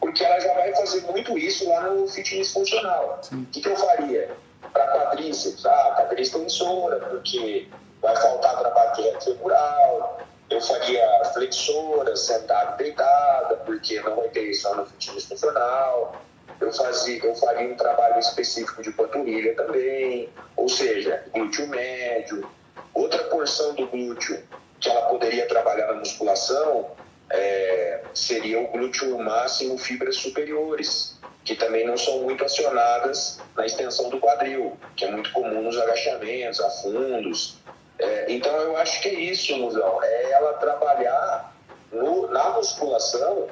porque ela já vai fazer muito isso lá no fitness funcional. O que, que eu faria? Para quadríceps, ah, quadríceps tensora, porque vai faltar para bater femoral, eu faria flexora, sentado, deitada, porque não vai ter isso no fitness funcional. Eu, fazia, eu faria um trabalho específico de panturrilha também, ou seja, glúteo médio. Outra porção do glúteo que ela poderia trabalhar na musculação é, seria o glúteo máximo fibras superiores, que também não são muito acionadas na extensão do quadril, que é muito comum nos agachamentos, afundos. É, então eu acho que é isso, Musão, é ela trabalhar no, na musculação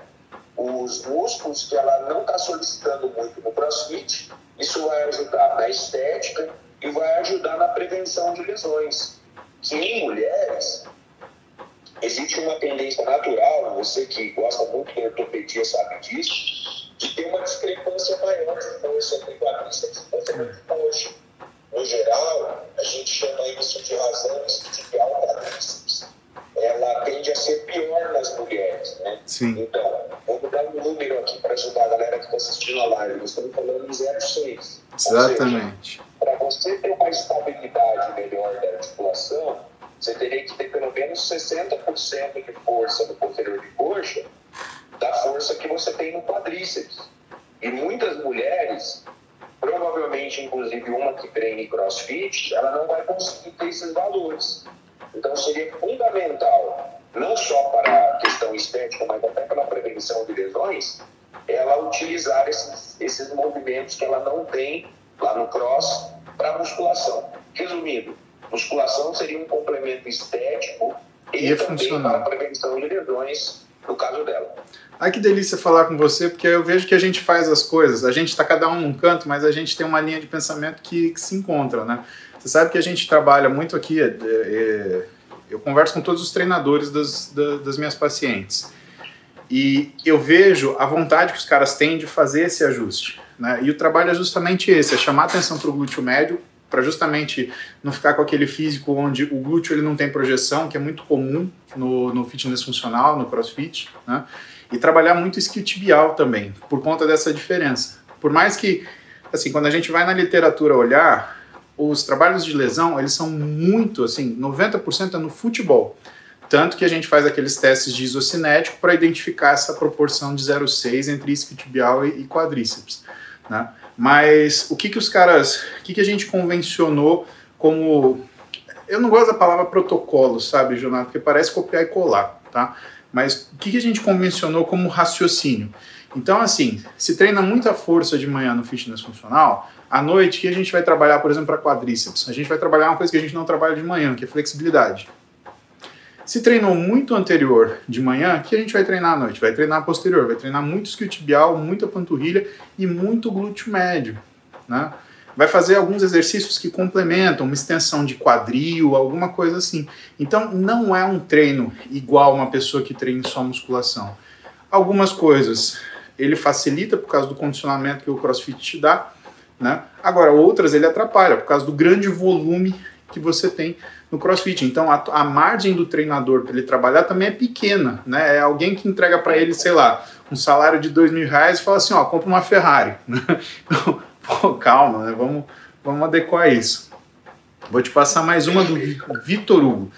os músculos que ela não está solicitando muito no crossfit, isso vai ajudar na estética e vai ajudar na prevenção de lesões. Que em mulheres, existe uma tendência natural, você que gosta muito de ortopedia sabe disso, de ter uma discrepância maior de força entre quadríceps e coxa. No geral, a gente chama isso de razão isquiotibial quadríceps. Ela tende a ser pior nas mulheres, né? Sim. Então, vamos dar um número aqui para ajudar a galera que está assistindo a live. Nós estamos falando de 0,6. Exatamente. Para você ter uma estabilidade melhor da articulação, você teria que ter pelo menos 60% de força no posterior de coxa da força que você tem no quadríceps. E muitas mulheres, provavelmente inclusive uma que treine crossfit, ela não vai conseguir ter esses valores. Então seria fundamental, não só para a questão estética, mas até pela prevenção de lesões, ela utilizar esses, esses movimentos que ela não tem lá no cross para musculação. Resumindo, musculação seria um complemento estético e, e também para a prevenção de lesões no caso dela. Ai que delícia falar com você, porque eu vejo que a gente faz as coisas, a gente está cada um num canto, mas a gente tem uma linha de pensamento que, que se encontra, né? Você sabe que a gente trabalha muito aqui, é, é, eu converso com todos os treinadores das, das minhas pacientes. E eu vejo a vontade que os caras têm de fazer esse ajuste. Né? E o trabalho é justamente esse, é chamar atenção para o glúteo médio, para justamente não ficar com aquele físico onde o glúteo ele não tem projeção, que é muito comum no, no fitness funcional, no crossfit, né? E trabalhar muito isquiotibial também, por conta dessa diferença. Por mais que, assim, quando a gente vai na literatura olhar, os trabalhos de lesão, eles são muito, assim, 90% é no futebol. Tanto que a gente faz aqueles testes de isocinético para identificar essa proporção de 0,6 entre isquiotibial e quadríceps, né? Mas o que que os caras, o que que a gente convencionou como eu não gosto da palavra protocolo, sabe, Jonathan, porque parece copiar e colar, tá? Mas o que a gente convencionou como raciocínio? Então, assim, se treina muita força de manhã no fitness funcional, à noite, que a gente vai trabalhar, por exemplo, para quadríceps? A gente vai trabalhar uma coisa que a gente não trabalha de manhã, que é flexibilidade. Se treinou muito anterior de manhã, que a gente vai treinar à noite? Vai treinar posterior, vai treinar muito isquiotibial, muita panturrilha e muito glúteo médio, né? Vai fazer alguns exercícios que complementam, uma extensão de quadril, alguma coisa assim. Então, não é um treino igual uma pessoa que treina só musculação. Algumas coisas ele facilita por causa do condicionamento que o CrossFit te dá, né? Agora, outras ele atrapalha por causa do grande volume que você tem no CrossFit. Então a, a margem do treinador para ele trabalhar também é pequena, né? É alguém que entrega para ele, sei lá, um salário de dois mil reais e fala assim, ó, compra uma Ferrari. Então, pô, calma, né? Vamos, vamos adequar isso. Vou te passar mais uma do Vitor Hugo.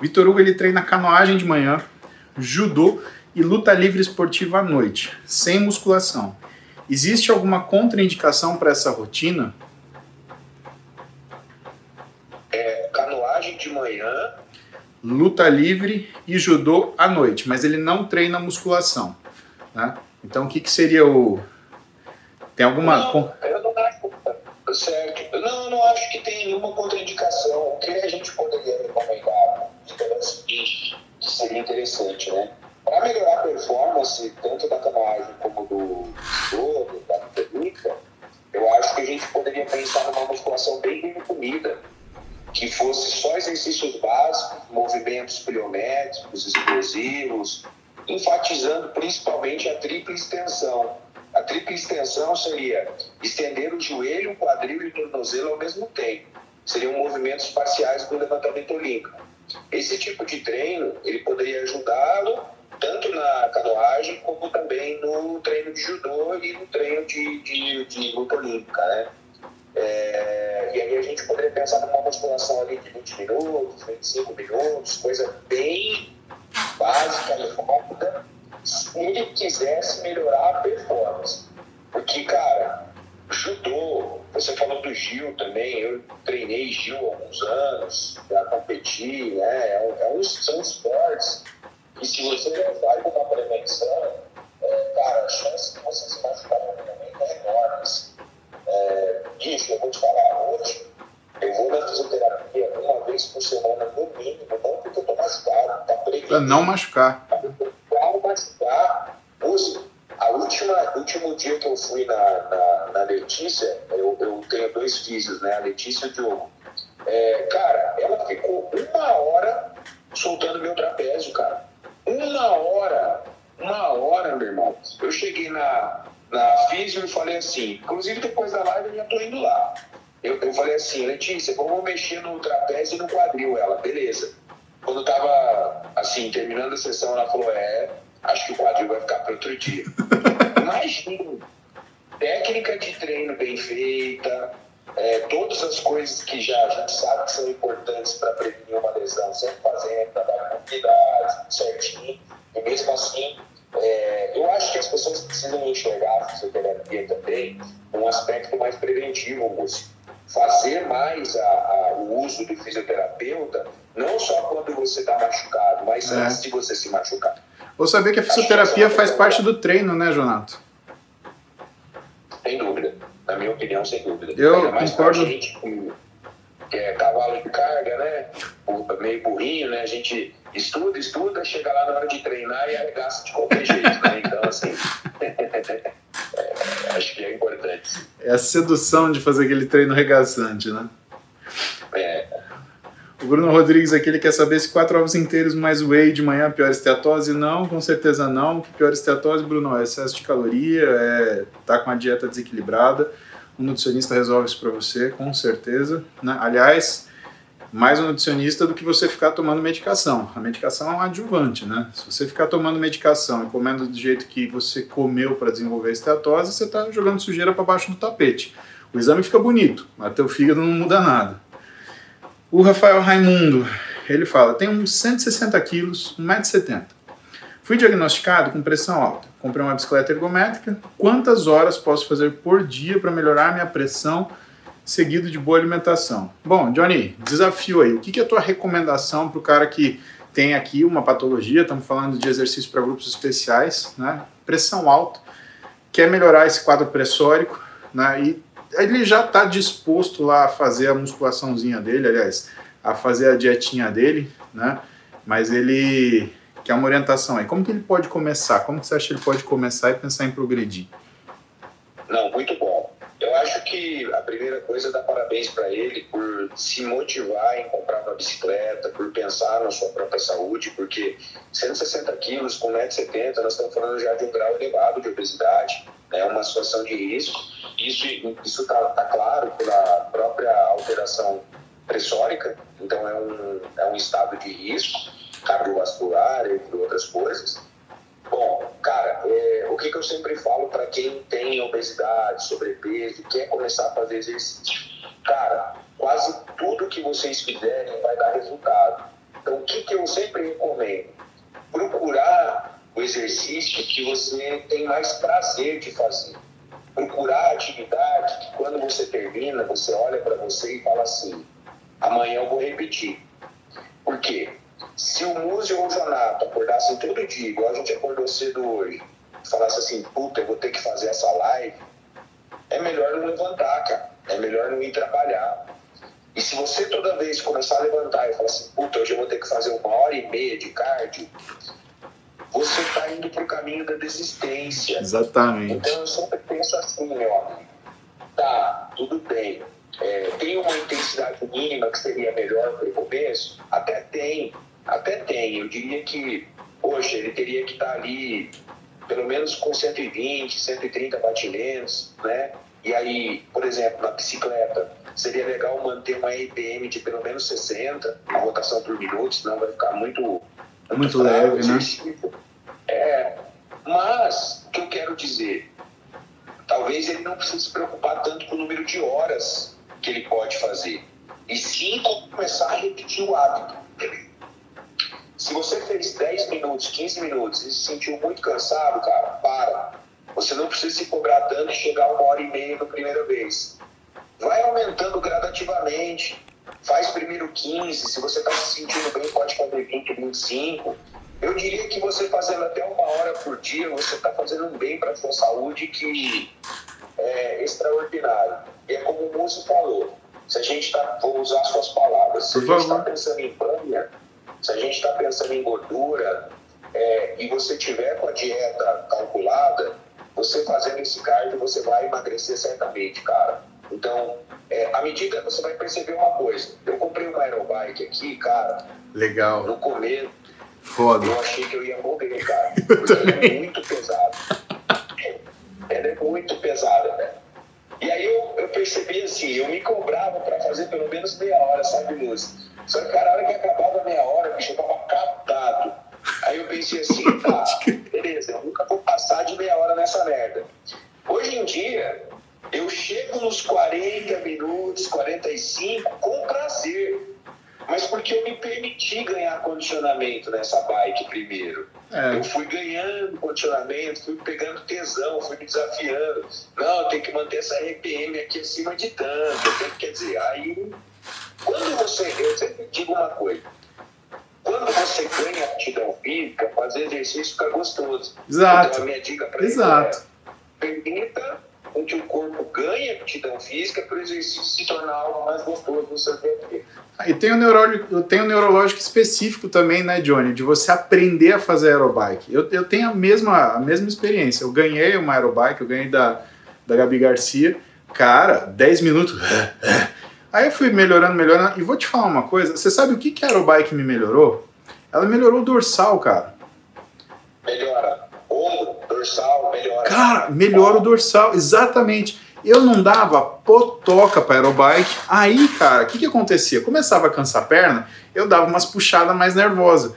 Vitor Hugo ele treina canoagem de manhã, judô e luta livre esportiva à noite, sem musculação. Existe alguma contraindicação para essa rotina? de manhã. Luta livre e judô à noite, mas ele não treina musculação. Né? Então o que, que seria o. Tem alguma. Não, eu. Certo. Não, não acho que tem nenhuma contraindicação. O que a gente poderia recomendar que seria interessante, né? Para melhorar a performance, tanto da canoagem como do judô, da luta, eu acho que a gente poderia pensar numa musculação bem bem comida que fosse só exercícios básicos, movimentos pliométricos, explosivos, enfatizando principalmente a tripla extensão. A tripla extensão seria estender o joelho, o quadril e o tornozelo ao mesmo tempo. Seriam movimentos parciais do levantamento olímpico. Esse tipo de treino, ele poderia ajudá-lo tanto na canoagem como também no treino de judô e no treino de, de, de luta olímpica, né? É, e aí a gente poderia pensar numa musculação ali de 20 minutos, 25 minutos, coisa bem básica rápida, se ele quisesse melhorar a performance. Porque, cara, você falou do Gil também, eu treinei Gil há alguns anos, já competi, né? É, é um, são esportes e se você não vai com uma prevenção, é, cara, a chance de você se machucar no momento é enorme. Assim. É, bicho, eu vou te falar, hoje eu vou na fisioterapia uma vez por semana, no mínimo, não porque eu tô machucado, tá prevenido. Pra não machucar. Pra não machucar. Use a último dia que eu fui na, na, na Letícia, eu, eu, tenho dois físios, né? A Letícia e o Diogo. É, cara, ela ficou uma hora soltando meu trapézio, cara. Uma hora, uma hora, meu irmão. Eu cheguei na, na físio e falei assim, inclusive depois da live eu já tô indo lá. Eu, eu falei assim, Letícia, vamos mexer no trapézio e no quadril. Ela, beleza. Quando tava, assim, terminando a sessão, ela falou, é, acho que o quadril vai ficar para outro dia. Técnica de treino bem feita, é, todas as coisas que já a gente sabe que são importantes para prevenir uma lesão, sempre fazendo, trabalho com cuidado, certinho, e mesmo assim, é, eu acho que as pessoas precisam enxergar a fisioterapia também um aspecto mais preventivo, músico. Fazer mais a, a, o uso do fisioterapeuta, não só quando você está machucado, mas é. antes de você se machucar. Vou saber que a fisioterapia faz parte do treino, né, Jonato? Minha opinião, sem dúvida. Eu concordo. Gente, que é cavalo de carga, né? Meio burrinho, né? A gente estuda, estuda, chega lá na hora de treinar e arregaça de qualquer jeito, né? Então, assim, é, acho que é importante. É a sedução de fazer aquele treino regaçante, né? É. O Bruno Rodrigues aqui ele quer saber se quatro ovos inteiros mais whey de manhã pior esteatose. Não, com certeza não. Que pior esteatose, Bruno, é excesso de caloria, é tá com a dieta desequilibrada. Um nutricionista resolve isso para você, com certeza. Né? Aliás, mais um nutricionista do que você ficar tomando medicação. A medicação é um adjuvante, né? Se você ficar tomando medicação e comendo do jeito que você comeu para desenvolver a esteatose, você está jogando sujeira para baixo do tapete. O exame fica bonito, mas teu fígado não muda nada. O Rafael Raimundo, ele fala, tem uns 160 quilos, 1,70m. Fui diagnosticado com pressão alta. Comprei uma bicicleta ergométrica. Quantas horas posso fazer por dia para melhorar minha pressão, seguido de boa alimentação? Bom, Johnny, desafio aí. O que, que é a tua recomendação para o cara que tem aqui uma patologia, estamos falando de exercício para grupos especiais, né? pressão alta, quer melhorar esse quadro pressórico, né? e ele já está disposto lá a fazer a musculaçãozinha dele, aliás, a fazer a dietinha dele, né? Mas ele quer uma orientação aí. Como que ele pode começar? Como que você acha que ele pode começar e pensar em progredir? Não, muito bom. Eu acho que a primeira coisa é dar parabéns para ele por se motivar em comprar uma bicicleta, por pensar na sua própria saúde, porque 160 quilos com 1,70m, nós estamos falando já de um grau elevado de obesidade, é né, uma situação de risco isso está tá claro pela própria alteração pressórica, então é um, é um estado de risco cardiovascular, entre outras coisas. Bom, cara, é, o que, que eu sempre falo para quem tem obesidade, sobrepeso, quer começar a fazer exercício? Cara, quase tudo que vocês fizerem vai dar resultado. Então, o que, que eu sempre recomendo? Procurar o exercício que você tem mais prazer de fazer procurar atividade que quando você termina, você olha para você e fala assim: amanhã eu vou repetir. Por quê? Se o Múzio ou o Jonato acordassem todo dia, igual a gente acordou cedo hoje, falasse assim: puta, eu vou ter que fazer essa live, é melhor não levantar, cara. É melhor não ir trabalhar. E se você toda vez começar a levantar e falar assim: puta, hoje eu vou ter que fazer uma hora e meia de cardio, você está indo para o caminho da desistência. Exatamente. Então eu sempre penso assim, amigo, tá, tudo bem. É, tem uma intensidade mínima que seria melhor para o começo? Até tem, até tem. Eu diria que, poxa, ele teria que estar ali pelo menos com 120, 130 batimentos, né? E aí, por exemplo, na bicicleta, seria legal manter uma EPM de pelo menos 60, a rotação por minuto, senão vai ficar muito. Muito, muito leve, né? É, mas, o que eu quero dizer? Talvez ele não precise se preocupar tanto com o número de horas que ele pode fazer, e sim começar a repetir o hábito. Se você fez 10 minutos, 15 minutos e se sentiu muito cansado, cara, para. Você não precisa se cobrar tanto e chegar uma hora e meia na primeira vez. vai aumentando gradativamente. Faz primeiro 15, se você está se sentindo bem, pode fazer 20, 25. Eu diria que você fazendo até uma hora por dia, você está fazendo um bem para a sua saúde que é extraordinário. E é como o Múcio falou, se a gente está, vou usar suas palavras, se a gente está pensando em banha, se a gente está pensando em gordura, é, e você tiver com a dieta calculada, você fazendo esse cardio, você vai emagrecer certamente, cara. Então, é, à medida você vai perceber uma coisa. Eu comprei uma aerobike aqui, cara. Legal. No começo. Foda. Eu achei que eu ia morrer, cara. Porque ela é muito pesada. Ela é muito pesada, né? E aí eu, eu percebi assim, eu me cobrava para fazer pelo menos meia hora, sabe, música? Só que, cara, a hora que acabava a meia hora, bicho, eu tava captado. Aí eu pensei assim, tá, beleza, eu nunca vou passar de meia hora nessa merda. Hoje em dia, eu chego nos 40 minutos, 45, com prazer. Mas porque eu me permiti ganhar condicionamento nessa bike primeiro. É. Eu fui ganhando condicionamento, fui pegando tesão, fui me desafiando. Não, tem que manter essa RPM aqui acima de tanto. Quer dizer, aí, quando você. Eu sempre digo uma coisa. Quando você ganha aptidão física, fazer exercício fica gostoso. Exato. Então a minha dica para Exato. é permita com que o corpo ganhe aptidão física para o exercício se tornar algo mais gostoso no seu dia a dia. E tem um, neurológico, tem um neurológico específico também, né, Johnny? De você aprender a fazer aerobike. Eu, eu tenho a mesma, a mesma experiência. Eu ganhei uma aerobike, eu ganhei da, da Gabi Garcia. Cara, 10 minutos. Aí eu fui melhorando, melhorando. E vou te falar uma coisa. Você sabe o que, que a aerobike me melhorou? Ela melhorou o dorsal, cara. Melhora. Ombro, dorsal, melhora. Cara, melhora o dorsal, exatamente. Eu não dava potoca para aerobike. Aí, cara, o que, que acontecia? Começava a cansar a perna, eu dava umas puxadas mais nervosas.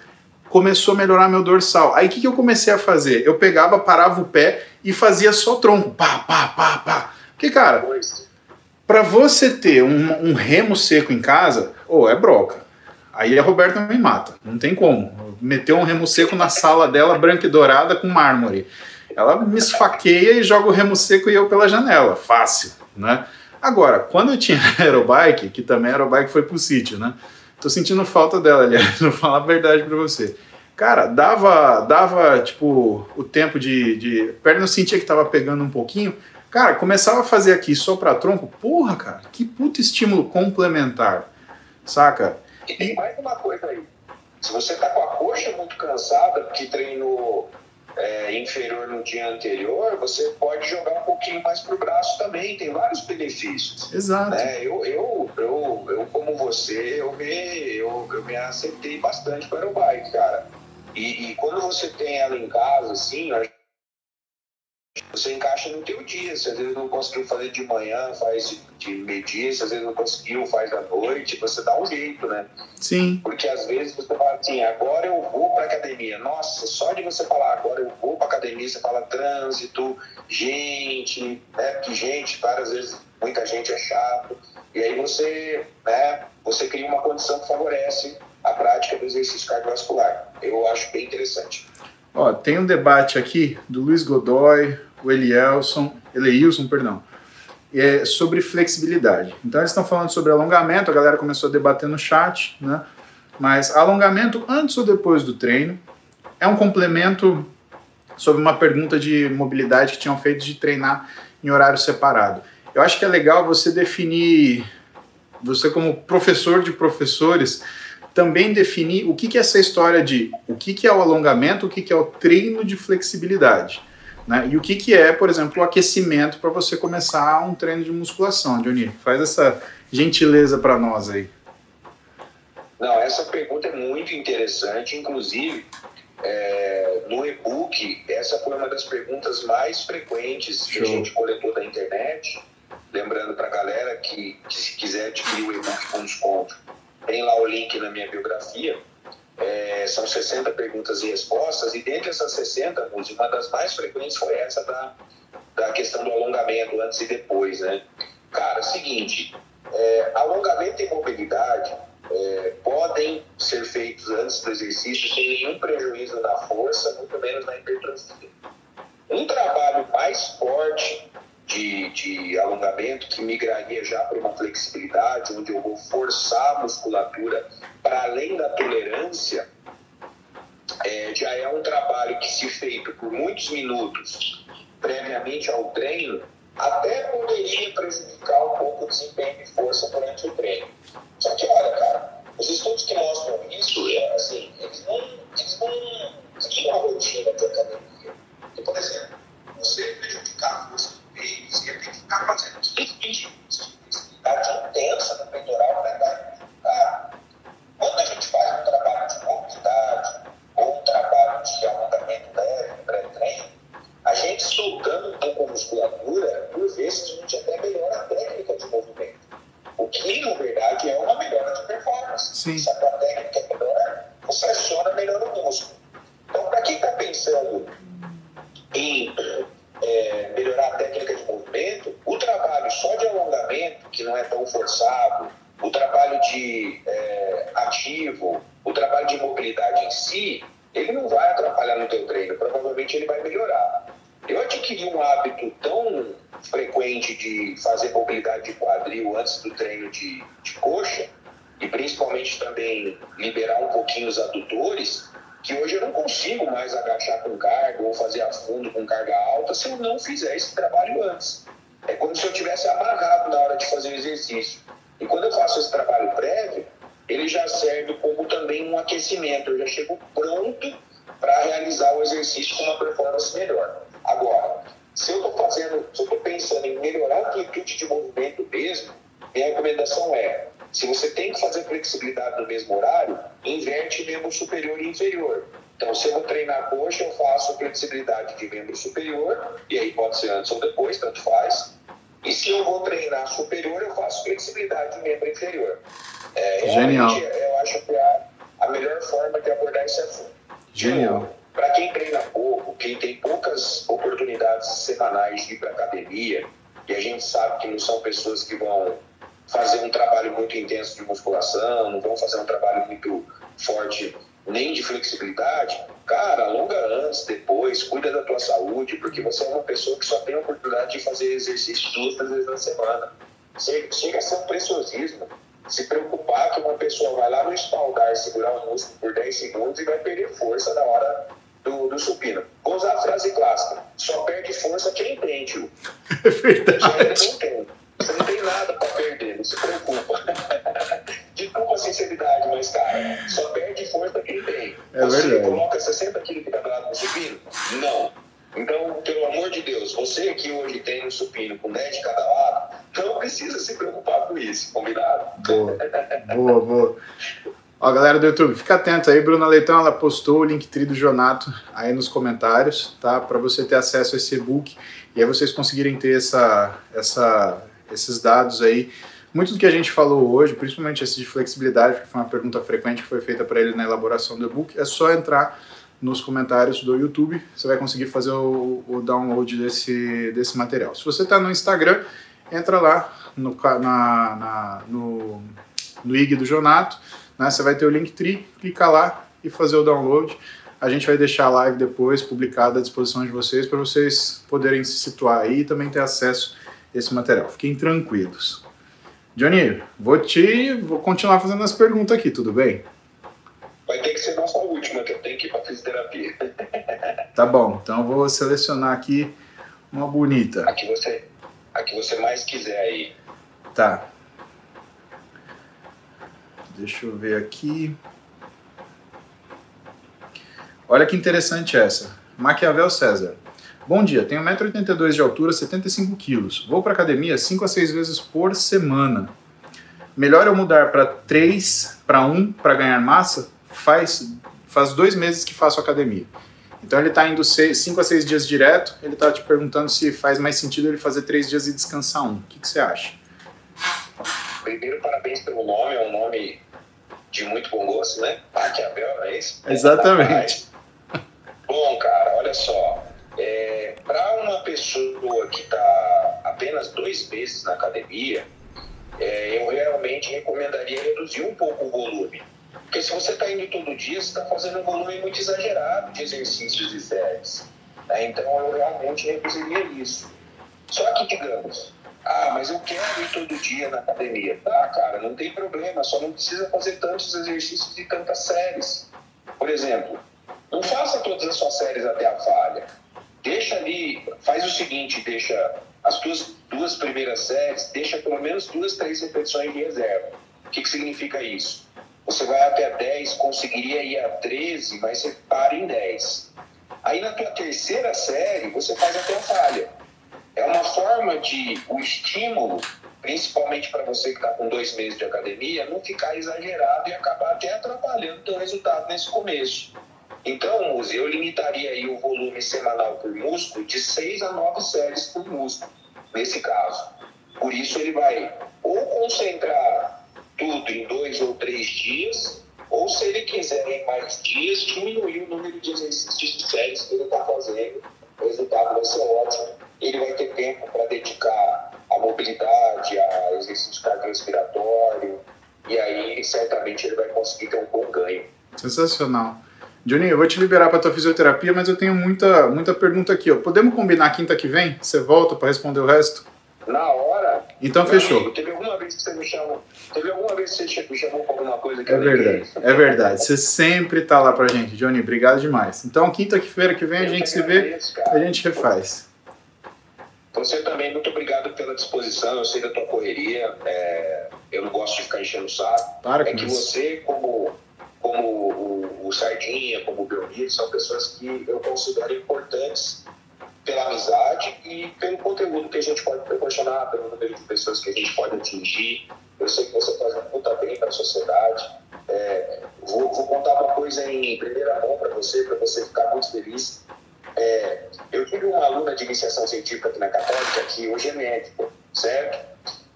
Começou a melhorar meu dorsal. Aí o que, que eu comecei a fazer? Eu pegava, parava o pé e fazia só tronco. Pá, pá, pá, pá. Porque, cara, para você ter um, um, remo seco em casa, ou oh, é broca. Aí a Roberta me mata. Não tem como. Meteu um remo seco na sala dela, branca e dourada, com mármore. Ela me esfaqueia e joga o remo seco e eu pela janela. Fácil, né? Agora, quando eu tinha aerobike, que também aerobike foi pro sítio, né? Tô sentindo falta dela, aliás, vou falar a verdade pra você. Cara, dava, dava tipo, o tempo de. de perna eu sentia que tava pegando um pouquinho. Cara, começava a fazer aqui só pra tronco. Porra, cara, que puto estímulo complementar. Saca? E tem mais uma coisa aí. Se você tá com a coxa muito cansada, porque treinou é, inferior no dia anterior, você pode jogar um pouquinho mais para o braço também, tem vários benefícios. Exato. Né? Eu, eu, eu, eu, como você, eu me, eu, eu me acertei bastante para o bike, cara. E, e, quando você tem ela em casa, assim, você encaixa no teu dia. Se às vezes não conseguiu fazer de manhã, faz de meio-dia. Se às vezes não conseguiu, faz à noite. Você dá um jeito, né? Sim. Porque às vezes você fala assim, agora eu vou para academia. Nossa, só de você falar agora eu vou para academia, você fala trânsito, gente, né? Que gente, várias vezes, muita gente é chato. E aí você, né? Você cria uma condição que favorece a prática do exercício cardiovascular. Eu acho bem interessante. Ó, tem um debate aqui do Luiz Godoy, o Elielson, Eleilson, perdão, é sobre flexibilidade. Então eles estão falando sobre alongamento, a galera começou a debater no chat, né? Mas alongamento antes ou depois do treino é um complemento sobre uma pergunta de mobilidade que tinham feito de treinar em horário separado. Eu acho que é legal você definir, você como professor de professores, também definir o que, que é essa história de o que, que é o alongamento, o que, que é o treino de flexibilidade. Né? E o que, que é, por exemplo, o aquecimento para você começar um treino de musculação, Johnny? Faz essa gentileza para nós aí. Não, essa pergunta é muito interessante, inclusive é, no e-book, essa foi uma das perguntas mais frequentes Show. que a gente coletou da internet. Lembrando para a galera que, que, se quiser adquirir o e-book com desconto, tem lá o link na minha biografia. É, são 60 perguntas e respostas, e dentre essas 60, Muzi, uma das mais frequentes foi essa da, da questão do alongamento antes e depois, né? Cara, seguinte, é, alongamento e mobilidade é, podem ser feitos antes do exercício sem nenhum prejuízo na força, muito menos na hipertrofia. Um trabalho mais forte de, de alongamento que migraria já para uma flexibilidade, onde eu vou forçar a musculatura para além da tolerância, é, já é um trabalho que, se feito por muitos minutos previamente ao treino, até poderia prejudicar um pouco o desempenho de força durante o treino. Só que, olha, cara, os estudos que mostram isso, é, assim, eles não, eles não seguem uma rotina de academia. E, por exemplo, você prejudicar a força você ia ter que ficar fazendo 15, 20 minutos de intensidade intensa no peitoral para dar. Quando a gente faz um trabalho de mobilidade ou um trabalho de alongamento leve, pré-treino, a gente soltando um pouco a musculatura, por vezes a gente até melhora a técnica de movimento. O que, na verdade, é uma melhora de performance. Sim. Se a tua técnica é melhor, você aciona melhor o músculo. Então, para quem está pensando em é, melhorar a técnica de movimento, o trabalho só de alongamento, que não é tão forçado, o trabalho de é, ativo, o trabalho de mobilidade em si, ele não vai atrapalhar no teu treino, provavelmente ele vai melhorar. Eu adquiri um hábito tão frequente de fazer mobilidade de quadril antes do treino de, de coxa, e principalmente também liberar um pouquinho os adutores, que hoje eu não consigo mais agachar com carga ou fazer a fundo com carga alta se eu não fizer esse trabalho antes. É como se eu tivesse amarrado na hora de fazer o exercício. E quando eu faço esse trabalho prévio, ele já serve como também um aquecimento. Eu já chego pronto para realizar o exercício com uma performance melhor. Agora, se eu estou fazendo, se eu estou pensando em melhorar a amplitude de movimento mesmo, minha recomendação é, se você tem que fazer flexibilidade no mesmo horário, inverte membro superior e inferior. Então, se eu vou treinar coxa, eu faço flexibilidade de membro superior, e aí pode ser antes ou depois, tanto faz. E se eu vou treinar superior, eu faço flexibilidade de membro inferior. É, Genial. Eu acho que é a melhor forma de abordar esse assunto. Genial. Para quem treina pouco, quem tem poucas oportunidades semanais de ir para academia, e a gente sabe que não são pessoas que vão fazer um trabalho muito intenso de musculação, não vão fazer um trabalho muito forte nem de flexibilidade, cara, alonga antes, depois, cuida da tua saúde, porque você é uma pessoa que só tem a oportunidade de fazer exercício duas, três vezes na semana. Chega a ser um preciosismo se preocupar que uma pessoa vai lá no espaldar segurar o músculo por 10 segundos e vai perder força na hora do, do supino. Vou usar a frase clássica: só perde força quem tem, tio. É verdade. não tem. Você não tem nada para perder, se preocupa. Desculpa a sinceridade, mas, cara, só perde força quem tem. É você verdade. coloca 60 quilos de cada lado no supino? Não. Então, pelo amor de Deus, você que hoje tem um supino com 10 de cada lado, não precisa se preocupar com isso, combinado? Boa, boa, boa. Ó, galera do YouTube, fica atento aí, Bruna Leitão, ela postou o Linktree do Jonato aí nos comentários, tá? Para você ter acesso a esse e-book e aí vocês conseguirem ter essa, essa, esses dados aí. Muito do que a gente falou hoje, principalmente esse de flexibilidade, que foi uma pergunta frequente que foi feita para ele na elaboração do e-book, é só entrar nos comentários do YouTube, você vai conseguir fazer o, o download desse, desse material. Se você está no Instagram, entra lá no, na, na, no, no IG do Jonato, né, você vai ter o Linktree, clica lá e fazer o download. A gente vai deixar a live depois publicada à disposição de vocês para vocês poderem se situar aí e também ter acesso a esse material. Fiquem tranquilos. Johnny, vou te vou continuar fazendo as perguntas aqui, tudo bem? Vai ter que ser nossa última, que eu tenho que ir para fisioterapia. Tá bom, então eu vou selecionar aqui uma bonita. A que você, a que você mais quiser aí. Tá. Deixa eu ver aqui. Olha que interessante essa. Maquiavel César. Bom dia, tenho 1,82m de altura, 75 quilos. Vou para academia 5 a 6 vezes por semana. Melhor eu mudar para 3 para 1 para ganhar massa? Faz, faz dois meses que faço academia. Então ele está indo 5 a 6 dias direto. Ele está te perguntando se faz mais sentido ele fazer 3 dias e descansar um. O que, que você acha? Primeiro, parabéns pelo nome, é um nome de muito bom gosto, né? Maquiavel, é isso? Exatamente. Bom, cara, olha só. É, para uma pessoa que está apenas dois meses na academia, é, eu realmente recomendaria reduzir um pouco o volume. Porque se você está indo todo dia, você está fazendo um volume muito exagerado de exercícios e séries. Né? Então eu realmente reduziria isso. Só que, digamos, ah, mas eu quero ir todo dia na academia. Tá, cara, não tem problema, só não precisa fazer tantos exercícios e tantas séries. Por exemplo, não faça todas as suas séries até a falha. Deixa ali, faz o seguinte, deixa as duas, duas primeiras séries, deixa pelo menos duas, três repetições de reserva. O que, que significa isso? Você vai até 10, conseguiria ir a 13, mas você para em 10. Aí na tua terceira série, você faz até a falha. É uma forma de o estímulo, principalmente para você que está com dois meses de academia, não ficar exagerado e acabar até atrapalhando o teu resultado nesse começo. Então, Muzi, eu limitaria aí o volume semanal por músculo de 6 a 9 séries por músculo, nesse caso. Por isso ele vai ou concentrar tudo em dois ou três dias, ou se ele quiser em mais dias, diminuir o número de exercícios de séries que ele está fazendo. O resultado vai ser ótimo. Ele vai ter tempo para dedicar à mobilidade, a exercício cardiorrespiratório, e aí certamente ele vai conseguir ter um bom ganho. Sensacional. Johnny, eu vou te liberar para tua fisioterapia, mas eu tenho muita, muita pergunta aqui. Ó. Podemos combinar quinta que vem? Você volta para responder o resto? Na hora. Então fechou. Amigo, teve alguma vez que você me chamou? Teve alguma vez que você me chamou para alguma coisa que É verdade. É verdade. Você sempre tá lá pra gente, Johnny. Obrigado demais. Então quinta-feira que vem a gente se vê, cara. a gente refaz. Você também, muito obrigado pela disposição. Eu sei da tua correria. É... eu não gosto de ficar enchendo o saco. Para é que isso. você, como como o, o Sardinha, como o Belmiro, são pessoas que eu considero importantes pela amizade e pelo conteúdo que a gente pode proporcionar, pelo número de pessoas que a gente pode atingir. Eu sei que você faz um puta bem para a sociedade. É, vou, vou, contar uma coisa em primeira mão para você, para você ficar muito feliz. É, eu tive uma aluna de iniciação científica aqui na Católica, que hoje é médico, certo?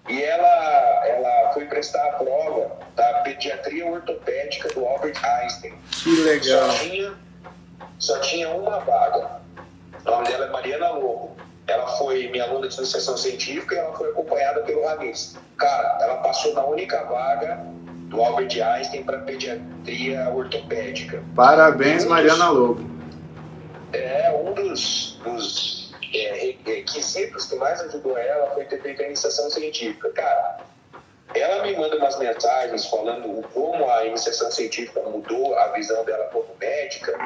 E ela, ela foi prestar a prova da pediatria ortopédica do Albert Einstein. Que legal. Só tinha, só tinha uma vaga. O nome dela é Mariana Lobo. Ela foi minha aluna de iniciação científica e ela foi acompanhada pelo Ramis. Cara, ela passou na única vaga do Albert Einstein para pediatria ortopédica. Parabéns, um Mariana dos, Lobo. É, um dos, dos é, requisitos que mais ajudou ela foi ter feito a iniciação científica. Cara, ela me manda umas mensagens falando como a iniciação científica mudou a visão dela como médica,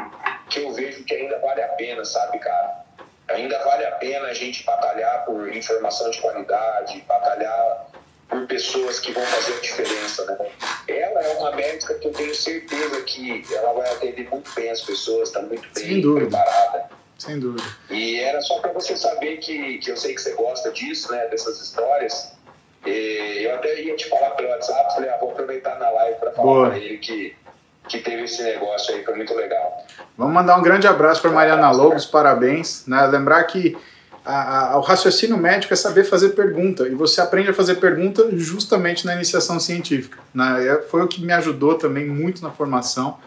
que eu vejo que ainda vale a pena, sabe, cara? Ainda vale a pena a gente batalhar por informação de qualidade, batalhar por pessoas que vão fazer a diferença, né? Ela é uma médica que eu tenho certeza que ela vai atender muito bem as pessoas, está muito bem preparada. Sem dúvida. E era só para você saber que, que eu sei que você gosta disso, né, dessas histórias. E eu até ia te falar pelo WhatsApp, falei, ah, vou aproveitar na live para falar para ele que, que teve esse negócio aí, foi muito legal. Vamos mandar um grande abraço para Mariana Lobos, parabéns. Né? Lembrar que a, a, o raciocínio médico é saber fazer pergunta, e você aprende a fazer pergunta justamente na iniciação científica. Né? É, foi o que me ajudou também muito na formação.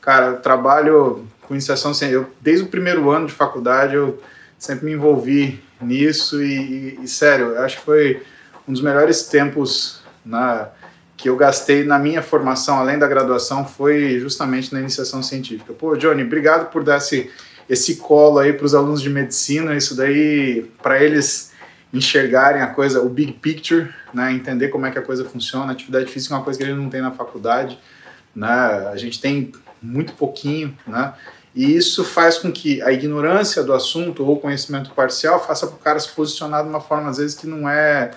Cara, trabalho com iniciação científica, eu, desde o primeiro ano de faculdade eu sempre me envolvi nisso e, e, e sério, acho que foi um dos melhores tempos na, que eu gastei na minha formação, além da graduação, foi justamente na iniciação científica. Pô, Johnny, obrigado por dar esse, esse colo aí para os alunos de medicina, isso daí, para eles enxergarem a coisa, o big picture, né, entender como é que a coisa funciona. Atividade física é uma coisa que a gente não tem na faculdade, né, a gente tem muito pouquinho, né? E isso faz com que a ignorância do assunto ou o conhecimento parcial faça para o cara se posicionar de uma forma, às vezes, que não é,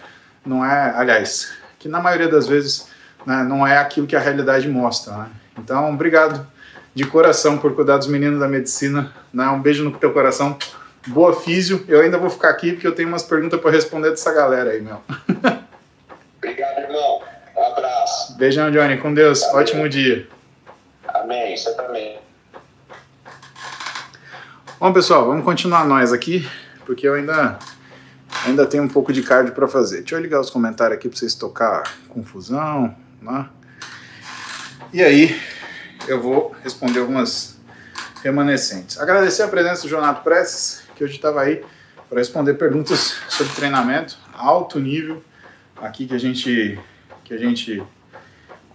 não é aliás, que na maioria das vezes né, não é aquilo que a realidade mostra. Né? Então, obrigado de coração por cuidar dos meninos da medicina. Né? Um beijo no teu coração. Boa físio. Eu ainda vou ficar aqui porque eu tenho umas perguntas para responder dessa galera aí, meu. Obrigado, irmão. Um abraço. Beijão, Johnny. Com Deus. Ótimo dia. Amém. Você também. Bom, pessoal, vamos continuar nós aqui, porque eu ainda ainda tenho um pouco de cardio para fazer. Deixa eu ligar os comentários aqui para vocês tocar confusão, né? E aí, eu vou responder algumas remanescentes. Agradecer a presença do Jonato Prestes, que hoje estava aí para responder perguntas sobre treinamento alto nível aqui que a gente que a gente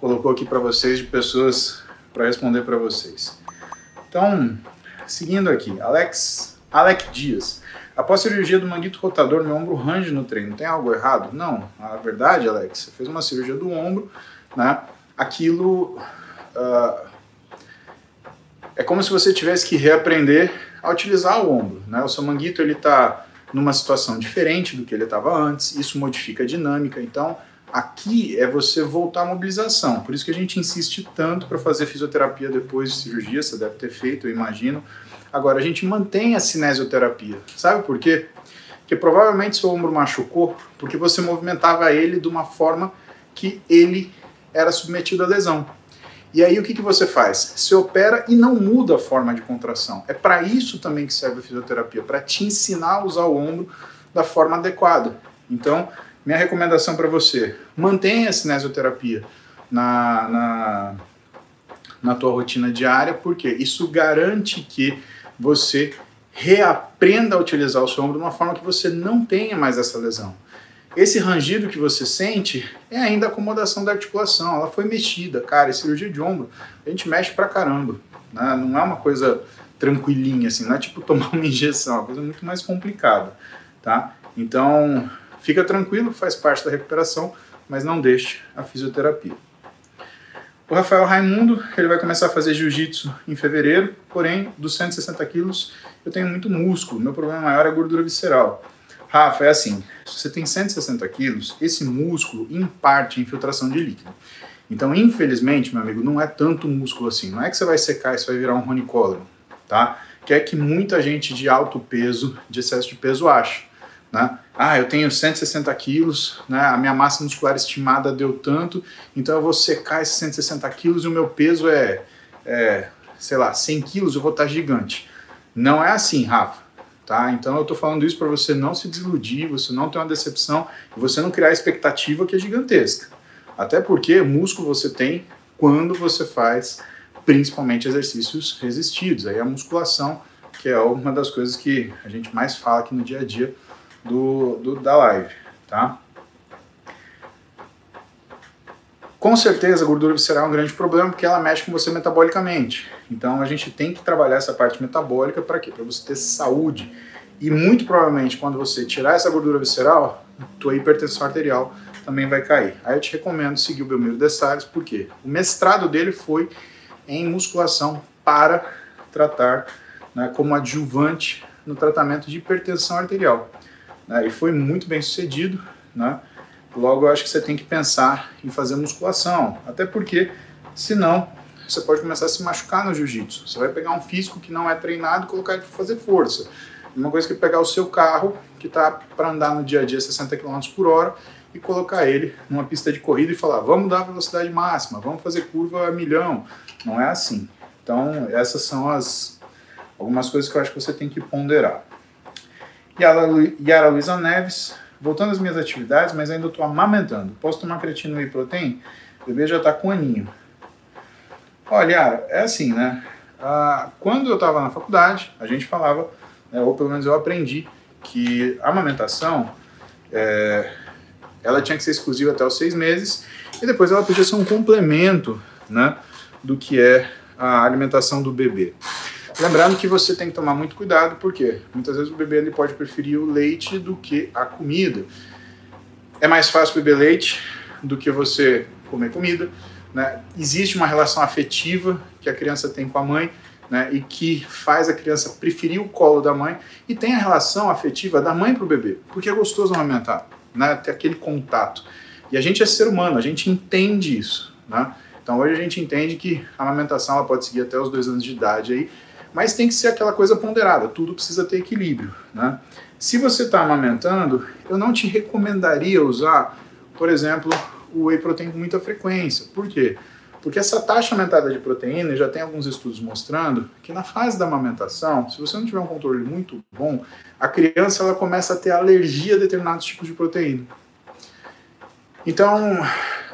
colocou aqui para vocês de pessoas para responder para vocês. Então, seguindo aqui, Alex, Alec Dias. Após cirurgia do manguito rotador, meu ombro range no treino. Tem algo errado? Não. A verdade, Alex, você fez uma cirurgia do ombro, né? Aquilo uh, é como se você tivesse que reaprender a utilizar o ombro, né? O seu manguito ele está numa situação diferente do que ele estava antes. Isso modifica a dinâmica. Então, aqui é você voltar à mobilização. Por isso que a gente insiste tanto para fazer fisioterapia depois de cirurgia. Você deve ter feito, eu imagino Agora, a gente mantém a cinesioterapia. Sabe por quê? Porque provavelmente seu ombro machucou porque você movimentava ele de uma forma que ele era submetido à lesão. E aí o que, que você faz? Você opera e não muda a forma de contração. É para isso também que serve a fisioterapia, para te ensinar a usar o ombro da forma adequada. Então, minha recomendação para você, mantenha a cinesioterapia na, na, na tua rotina diária, porque isso garante que você reaprenda a utilizar o seu ombro de uma forma que você não tenha mais essa lesão. Esse rangido que você sente é ainda acomodação da articulação, ela foi mexida. Cara, cirurgia de ombro, a gente mexe pra caramba. Né? Não é uma coisa tranquilinha, assim, não é tipo tomar uma injeção, é uma coisa muito mais complicada, tá? Então, fica tranquilo, faz parte da recuperação, mas não deixe a fisioterapia. O Rafael Raimundo, ele vai começar a fazer jiu-jitsu em fevereiro, porém, dos 160 quilos, eu tenho muito músculo, meu problema maior é gordura visceral. Rafa, é assim, se você tem 160 quilos, esse músculo, em parte, é infiltração de líquido. Então, infelizmente, meu amigo, não é tanto músculo assim. Não é que você vai secar e você vai virar um Ronnie Coleman, tá? Que é que muita gente de alto peso, de excesso de peso, acha. Né? Ah, eu tenho 160 quilos, né? a minha massa muscular estimada deu tanto, então eu vou secar esses 160 quilos e o meu peso é, é sei lá, 100 quilos, eu vou estar gigante. Não é assim, Rafa. Tá? Então eu estou falando isso para você não se desiludir, você não ter uma decepção e você não criar expectativa que é gigantesca. Até porque músculo você tem quando você faz principalmente exercícios resistidos. Aí a musculação, que é uma das coisas que a gente mais fala aqui no dia a dia, do, do, da live, tá? Com certeza a gordura visceral é um grande problema porque ela mexe com você metabolicamente. Então a gente tem que trabalhar essa parte metabólica para quê? Para você ter saúde. E muito provavelmente quando você tirar essa gordura visceral, tua hipertensão arterial também vai cair. Aí eu te recomendo seguir o Belmiro de Salles, porque o mestrado dele foi em musculação para tratar né, como adjuvante no tratamento de hipertensão arterial né, e foi muito bem sucedido, né? Logo, eu acho que você tem que pensar em fazer musculação, até porque, senão, você pode começar a se machucar no jiu-jitsu. Você vai pegar um físico que não é treinado e colocar ele para fazer força. Uma coisa que é pegar o seu carro, que está para andar no dia a dia 60 km por hora, e colocar ele numa pista de corrida e falar: vamos dar velocidade máxima, vamos fazer curva a milhão. Não é assim. Então, essas são as algumas coisas que eu acho que você tem que ponderar. Yara Luiza Neves, voltando às minhas atividades, mas ainda estou amamentando. Posso tomar creatina whey protein? O bebê já está com aninho. Olha, Yara, é assim, né? Ah, quando eu estava na faculdade, a gente falava, né, ou pelo menos eu aprendi, que a amamentação é, ela tinha que ser exclusiva até os seis meses e depois ela podia ser um complemento né, do que é a alimentação do bebê. Lembrando que você tem que tomar muito cuidado, porque muitas vezes o bebê ele pode preferir o leite do que a comida. É mais fácil beber leite do que você comer comida. Né? Existe uma relação afetiva que a criança tem com a mãe né? e que faz a criança preferir o colo da mãe. E tem a relação afetiva da mãe para o bebê, porque é gostoso amamentar, né? ter aquele contato. E a gente é ser humano, a gente entende isso. Né? Então hoje a gente entende que a amamentação ela pode seguir até os dois anos de idade aí, mas tem que ser aquela coisa ponderada, tudo precisa ter equilíbrio. Né? Se você está amamentando, eu não te recomendaria usar, por exemplo, o whey protein com muita frequência. Por quê? Porque essa taxa aumentada de proteína, já tem alguns estudos mostrando que na fase da amamentação, se você não tiver um controle muito bom, a criança ela começa a ter alergia a determinados tipos de proteína. Então,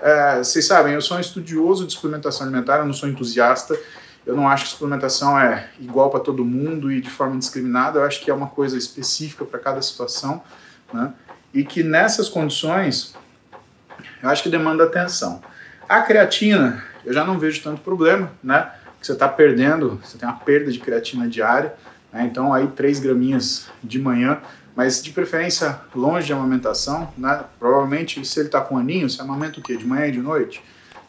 é, vocês sabem, eu sou um estudioso de suplementação alimentar, eu não sou entusiasta, eu não acho que suplementação é igual para todo mundo e de forma indiscriminada, eu acho que é uma coisa específica para cada situação, né? E que nessas condições, eu acho que demanda atenção. A creatina, eu já não vejo tanto problema, né? Que você está perdendo, você tem uma perda de creatina diária, Né? Então aí 3 graminhas de manhã, mas de preferência longe de amamentação. Né? Provavelmente se ele está com aninho, você amamenta o quê? De manhã e de noite,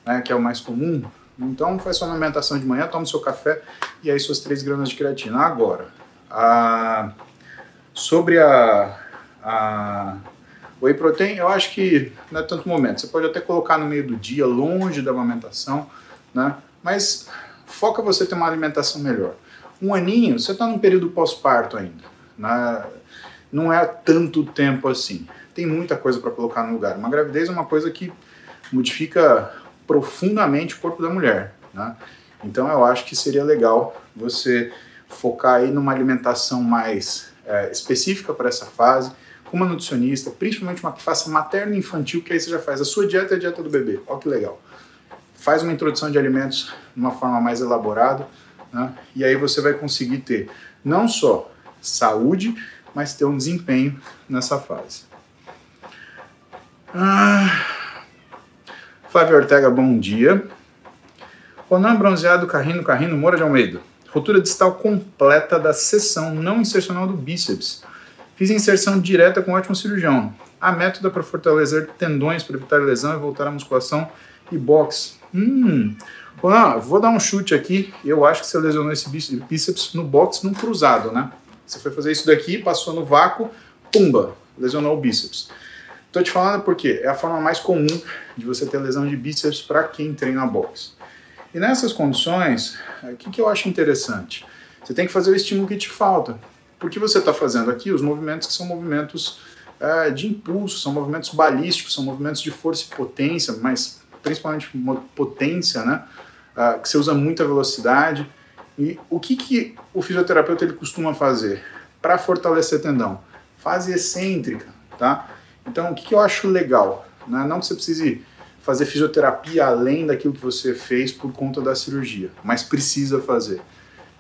né? que é o mais comum. Então faz sua amamentação de manhã, toma seu café e aí suas 3 gramas de creatina. Agora, a... sobre a, a whey protein, eu acho que não é tanto momento. Você pode até colocar no meio do dia, longe da amamentação, né? mas foca você ter uma alimentação melhor. Um aninho, você está num período pós-parto ainda. Né? Não é tanto tempo assim. Tem muita coisa para colocar no lugar. Uma gravidez é uma coisa que modifica profundamente o corpo da mulher. Né? Então eu acho que seria legal você focar aí numa alimentação mais é, específica para essa fase, com uma nutricionista, principalmente uma que faça materno e infantil, que aí você já faz a sua dieta e a dieta do bebê. Olha que legal. Faz uma introdução de alimentos de uma forma mais elaborada, né? e aí você vai conseguir ter não só saúde, mas ter um desempenho nessa fase. Ah, Flávio Ortega, bom dia. Ronan Bronzeado, Carrino, Carrino, Moura de Almeida. Rotura distal completa da seção não insercional do bíceps. Fiz inserção direta com ótimo cirurgião. A método é para fortalecer tendões para evitar lesão e voltar à musculação e boxe. Hum, Ronan, vou dar um chute aqui. Eu acho que você lesionou esse bíceps no boxe, num cruzado, né? Você foi fazer isso daqui, passou no vácuo, pumba, lesionou o bíceps. Tô te falando porque é a forma mais comum de você ter lesão de bíceps para quem treina boxe. E nessas condições, o que, que eu acho interessante? Você tem que fazer o estímulo que te falta. Porque você está fazendo aqui os movimentos que são movimentos é, de impulso, são movimentos balísticos, são movimentos de força e potência, mas principalmente potência, né? Uh, que você usa muita velocidade. E o que, que o fisioterapeuta ele costuma fazer para fortalecer tendão? Fase excêntrica, tá? Então, o que, que eu acho legal? Né? Não que você precise fazer fisioterapia além daquilo que você fez por conta da cirurgia, mas precisa fazer.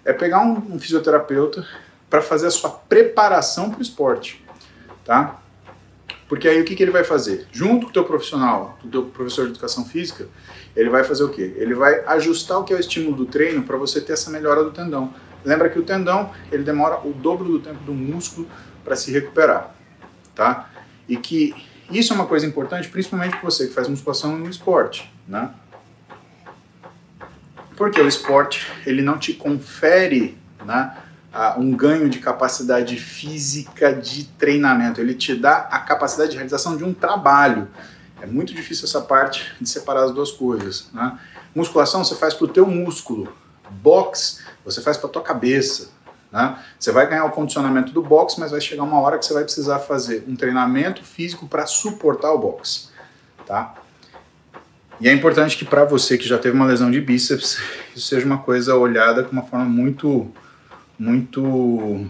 É pegar um, um fisioterapeuta para fazer a sua preparação para o esporte, tá? Porque aí o que, que ele vai fazer? Junto com o teu profissional, o teu professor de educação física, ele vai fazer o quê? Ele vai ajustar o que é o estímulo do treino para você ter essa melhora do tendão. Lembra que o tendão, ele demora o dobro do tempo do músculo para se recuperar, tá? E que isso é uma coisa importante, principalmente para você que faz musculação no esporte, né? Porque o esporte, ele não te confere, né, um ganho de capacidade física de treinamento, ele te dá a capacidade de realização de um trabalho. É muito difícil essa parte de separar as duas coisas, né? Musculação você faz para o teu músculo, box você faz para tua cabeça, né? Você vai ganhar o condicionamento do boxe, mas vai chegar uma hora que você vai precisar fazer um treinamento físico para suportar o boxe. Tá? E é importante que para você que já teve uma lesão de bíceps, isso seja uma coisa olhada com uma forma muito, muito,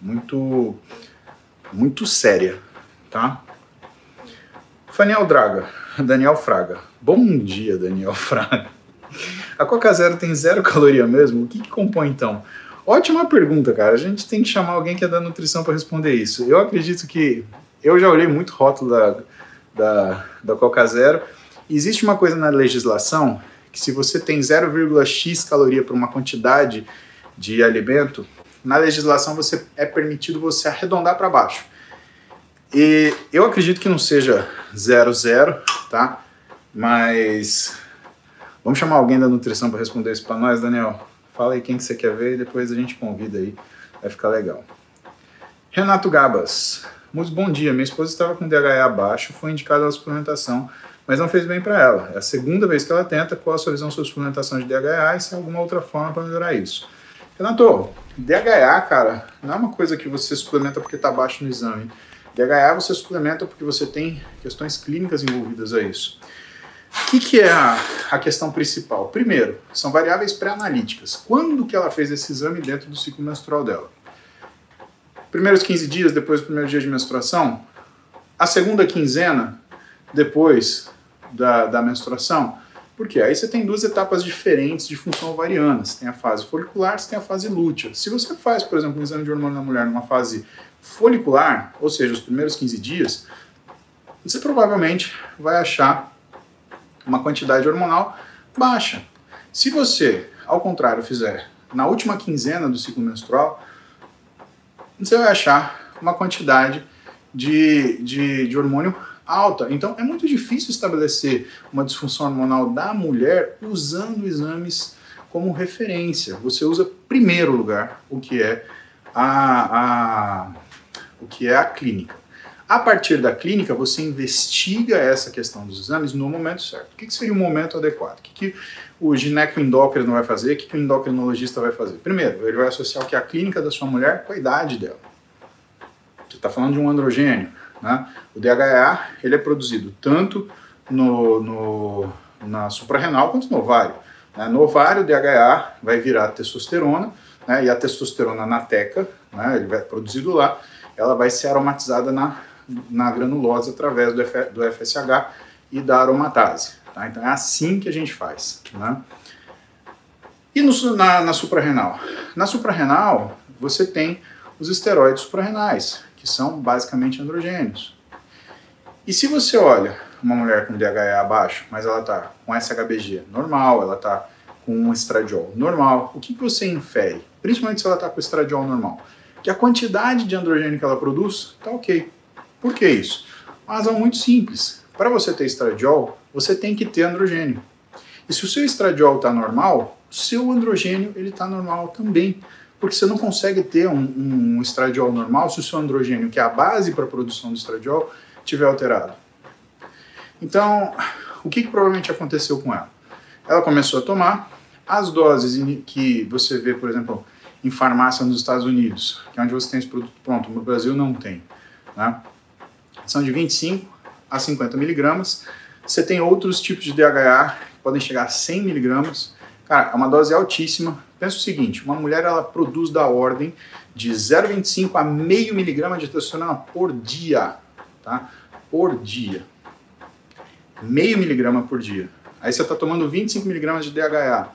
muito, muito séria, tá? Faniel Draga, Daniel Fraga. Bom dia, Daniel Fraga. A Coca Zero tem zero caloria mesmo? O que, que compõe então? Ótima pergunta, cara. A gente tem que chamar alguém que é da nutrição para responder isso. Eu acredito que. Eu já olhei muito rótulo da, da, da Coca Zero. Existe uma coisa na legislação que, se você tem 0,x caloria para uma quantidade de alimento, na legislação você é permitido você arredondar para baixo. E eu acredito que não seja 00, tá? Mas vamos chamar alguém da nutrição para responder isso para nós, Daniel. Fala aí quem que você quer ver e depois a gente convida aí. Vai ficar legal. Renato Gabas. Muito bom dia. Minha esposa estava com DHA baixo, foi indicada a suplementação, mas não fez bem para ela. É a segunda vez que ela tenta. Qual a sua visão sobre suplementação de DHA e se há alguma outra forma para melhorar isso? Renato, DHA, cara, não é uma coisa que você suplementa porque está baixo no exame. DHA você suplementa porque você tem questões clínicas envolvidas a isso. O que, que é a, a, questão principal? Primeiro, são variáveis pré-analíticas. Quando que ela fez esse exame dentro do ciclo menstrual dela? Primeiros 15 dias depois do primeiro dia de menstruação? A segunda quinzena depois da, da menstruação? Porque aí você tem duas etapas diferentes de função ovariana. Você tem a fase folicular, você tem a fase lútea. Se você faz, por exemplo, um exame de hormônio na mulher numa fase folicular, ou seja, os primeiros 15 dias, você provavelmente vai achar uma quantidade hormonal baixa. Se você, ao contrário, fizer na última quinzena do ciclo menstrual, você vai achar uma quantidade de, de, de hormônio alta. Então é muito difícil estabelecer uma disfunção hormonal da mulher usando exames como referência. Você usa primeiro lugar o que é a, a o que é a clínica. A partir da clínica, você investiga essa questão dos exames no momento certo. O que, seria o momento adequado? O que, o gineco-endócrino vai fazer? O que, que o endocrinologista vai fazer? Primeiro, ele vai associar o que é a clínica da sua mulher com a idade dela. Você está falando de um androgênio. Né? O DHA ele é produzido tanto no, no, na suprarrenal quanto no ovário. Né? No ovário, o DHA vai virar testosterona, né? e a testosterona na teca, né? ele vai produzido lá, ela vai ser aromatizada na, na granulose através do, F, do FSH e da aromatase. Tá? Então é assim que a gente faz. Né? E no, na, na suprarrenal? Na suprarrenal, você tem os esteroides suprarrenais, que são basicamente androgênios. E se você olha uma mulher com DHA abaixo, mas ela está com SHBG normal, ela está com um estradiol normal, o que, que você infere? Principalmente se ela está com estradiol normal. Que a quantidade de androgênio que ela produz está ok. Por que isso? Uma razão muito simples. Para você ter estradiol, você tem que ter androgênio. E se o seu estradiol está normal, o seu androgênio ele está normal também porque você não consegue ter um, um estradiol normal se o seu androgênio, que é a base para a produção do estradiol, estiver alterado. Então, o que, que provavelmente aconteceu com ela? Ela começou a tomar as doses que você vê, por exemplo, em farmácia nos Estados Unidos, que é onde você tem esse produto pronto, no Brasil não tem. Né? São de 25 a 50 miligramas. Você tem outros tipos de DHA que podem chegar a 100 miligramas. Cara, é uma dose altíssima, Pensa o seguinte, uma mulher ela produz da ordem de 0,25 a meio miligrama de testosterona por dia, tá? Por dia. Meio miligrama por dia. Aí você está tomando 25 miligramas de DHA.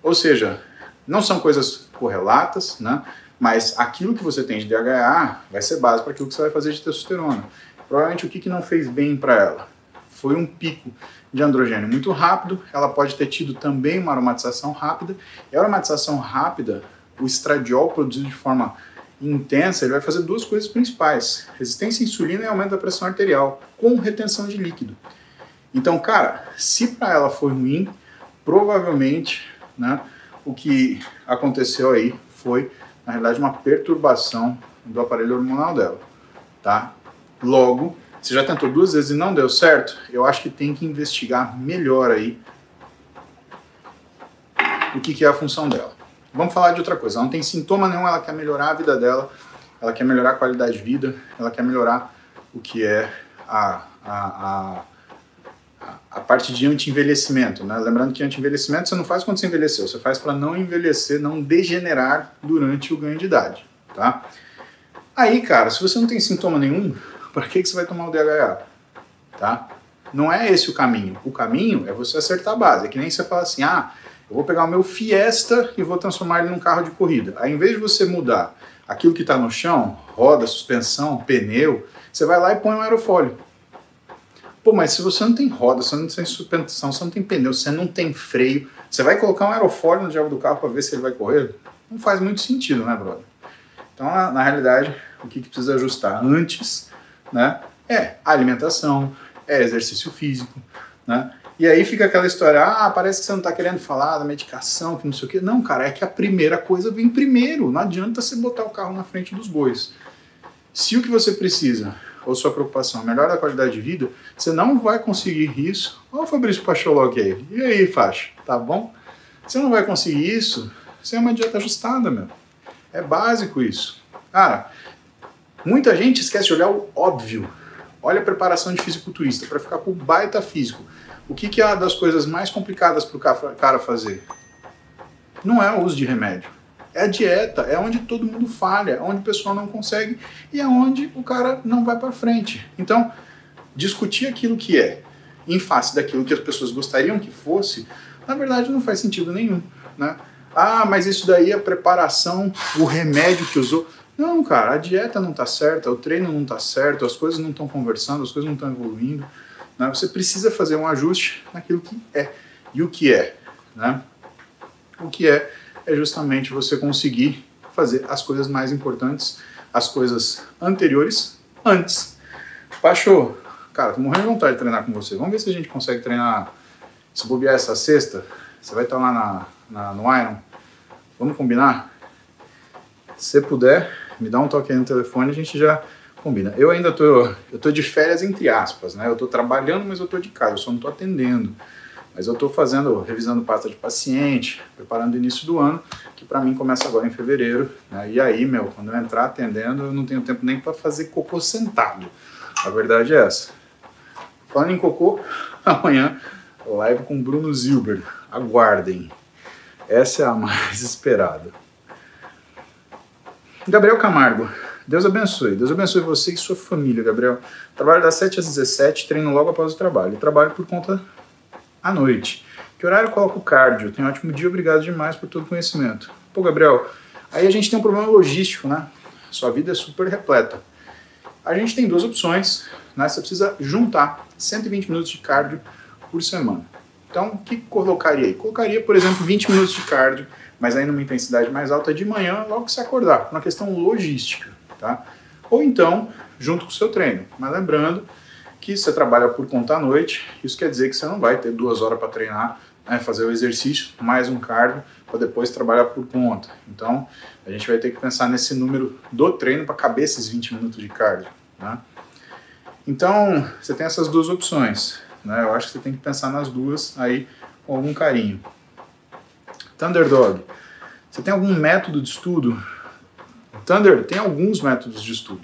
Ou seja, não são coisas correlatas, né? Mas aquilo que você tem de DHA vai ser base para aquilo que você vai fazer de testosterona. Provavelmente o que, que não fez bem para ela? Foi um pico de androgênio muito rápido, ela pode ter tido também uma aromatização rápida. E a aromatização rápida, o estradiol produzido de forma intensa, ele vai fazer duas coisas principais: resistência à insulina e aumento da pressão arterial, com retenção de líquido. Então, cara, se para ela foi ruim, provavelmente, né, o que aconteceu aí foi, na realidade, uma perturbação do aparelho hormonal dela, tá? Logo, você já tentou duas vezes e não deu certo, eu acho que tem que investigar melhor aí o que, que é a função dela. Vamos falar de outra coisa. Ela não tem sintoma nenhum, ela quer melhorar a vida dela, ela quer melhorar a qualidade de vida, ela quer melhorar o que é a, a, a, a parte de anti-envelhecimento. Né? Lembrando que anti-envelhecimento você não faz quando você envelheceu, você faz para não envelhecer, não degenerar durante o ganho de idade. Tá? Aí, cara, se você não tem sintoma nenhum, para que, que você vai tomar o DHA? Tá? Não é esse o caminho. O caminho é você acertar a base. É que nem você fala assim, ah, eu vou pegar o meu Fiesta e vou transformar ele num carro de corrida. Aí, em vez de você mudar aquilo que está no chão, roda, suspensão, pneu, você vai lá e põe um aerofólio. Pô, mas se você não tem roda, você não tem suspensão, você não tem pneu, você não tem freio, você vai colocar um aerofólio no diabo do carro para ver se ele vai correr? Não faz muito sentido, né, brother? Então, na, na realidade, o que, que precisa ajustar antes né? É alimentação, é exercício físico, né? E aí fica aquela história, ah, parece que você não está querendo falar da medicação, que não sei o quê. Não, cara, é que a primeira coisa vem primeiro. Não adianta você botar o carro na frente dos bois. Se o que você precisa, ou sua preocupação, é melhorar a qualidade de vida, você não vai conseguir isso. Olha o Fabrício Pacholog aí. E aí, faixa, tá bom? Você não vai conseguir isso sem uma dieta ajustada, meu. É básico isso. Cara, Muita gente esquece de olhar o óbvio. Olha a preparação de fisiculturista para ficar com o baita físico. O que, que é uma das coisas mais complicadas para o cara fazer? Não é o uso de remédio. É a dieta, é onde todo mundo falha, é onde o pessoal não consegue e é onde o cara não vai para frente. Então, discutir aquilo que é em face daquilo que as pessoas gostariam que fosse, na verdade não faz sentido nenhum, né? Ah, mas isso daí é a preparação, o remédio que usou. Não, cara, a dieta não está certa, o treino não está certo, as coisas não estão conversando, as coisas não estão evoluindo. Né? Você precisa fazer um ajuste naquilo que é. E o que é? Né? O que é é justamente você conseguir fazer as coisas mais importantes, as coisas anteriores, antes. Baixou. Cara, tô morrendo de vontade de treinar com você. Vamos ver se a gente consegue treinar, se bobear essa sexta. Você vai estar lá na, na, no Iron. Vamos combinar? Se puder, me dá um toque aí no telefone, a gente já combina. Eu ainda tô, eu tô de férias entre aspas, né? Eu tô trabalhando, mas eu tô de casa, eu só não tô atendendo. Mas eu tô fazendo, revisando pasta de paciente, preparando o início do ano, que para mim começa agora em fevereiro. Né? E aí, meu, quando eu entrar atendendo, eu não tenho tempo nem para fazer cocô sentado. A verdade é essa. Falando em cocô, amanhã live com Bruno Zilber. Aguardem. Essa é a mais esperada. Gabriel Camargo. Deus abençoe. Deus abençoe você e sua família, Gabriel. Trabalho das 7 às 17, treino logo após o trabalho. Trabalho por conta à noite. Que horário coloco o cardio? Tenho um ótimo dia, obrigado demais por todo o conhecimento. Pô, Gabriel, aí a gente tem um problema logístico, né? Sua vida é super repleta. A gente tem duas opções, né? Você precisa juntar 120 minutos de cardio por semana. Então, o que colocaria aí? Colocaria, por exemplo, 20 minutos de cardio, mas aí numa intensidade mais alta de manhã, logo que você acordar, uma questão logística tá? Ou então, junto com o seu treino. Mas lembrando que você trabalha por conta à noite, isso quer dizer que você não vai ter duas horas para treinar, né, fazer o exercício, mais um cardio, para depois trabalhar por conta. Então, a gente vai ter que pensar nesse número do treino para caber esses 20 minutos de cardio. Né? Então, você tem essas duas opções. Né? Eu acho que você tem que pensar nas duas aí com algum carinho. Thunderdog, você tem algum método de estudo Thunder tem alguns métodos de estudo.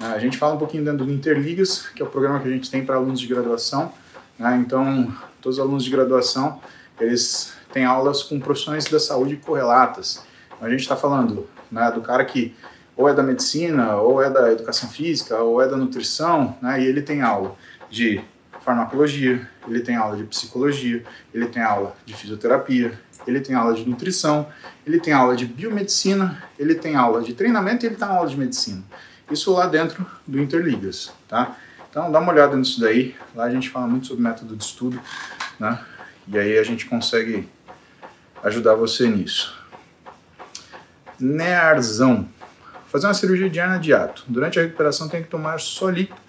Né? A gente fala um pouquinho dentro do Interligas, que é o programa que a gente tem para alunos de graduação. Né? Então, todos os alunos de graduação, eles têm aulas com profissões da saúde correlatas. Então, a gente está falando né, do cara que ou é da medicina, ou é da educação física, ou é da nutrição, né, e ele tem aula de farmacologia, ele tem aula de psicologia, ele tem aula de fisioterapia, ele tem aula de nutrição, ele tem aula de biomedicina, ele tem aula de treinamento e ele tem aula de medicina. Isso lá dentro do Interligas, tá? Então dá uma olhada nisso daí, lá a gente fala muito sobre método de estudo, né? E aí a gente consegue ajudar você nisso. Nearzão. Fazer uma cirurgia de hernia de ato. Durante a recuperação tem que tomar só líquido.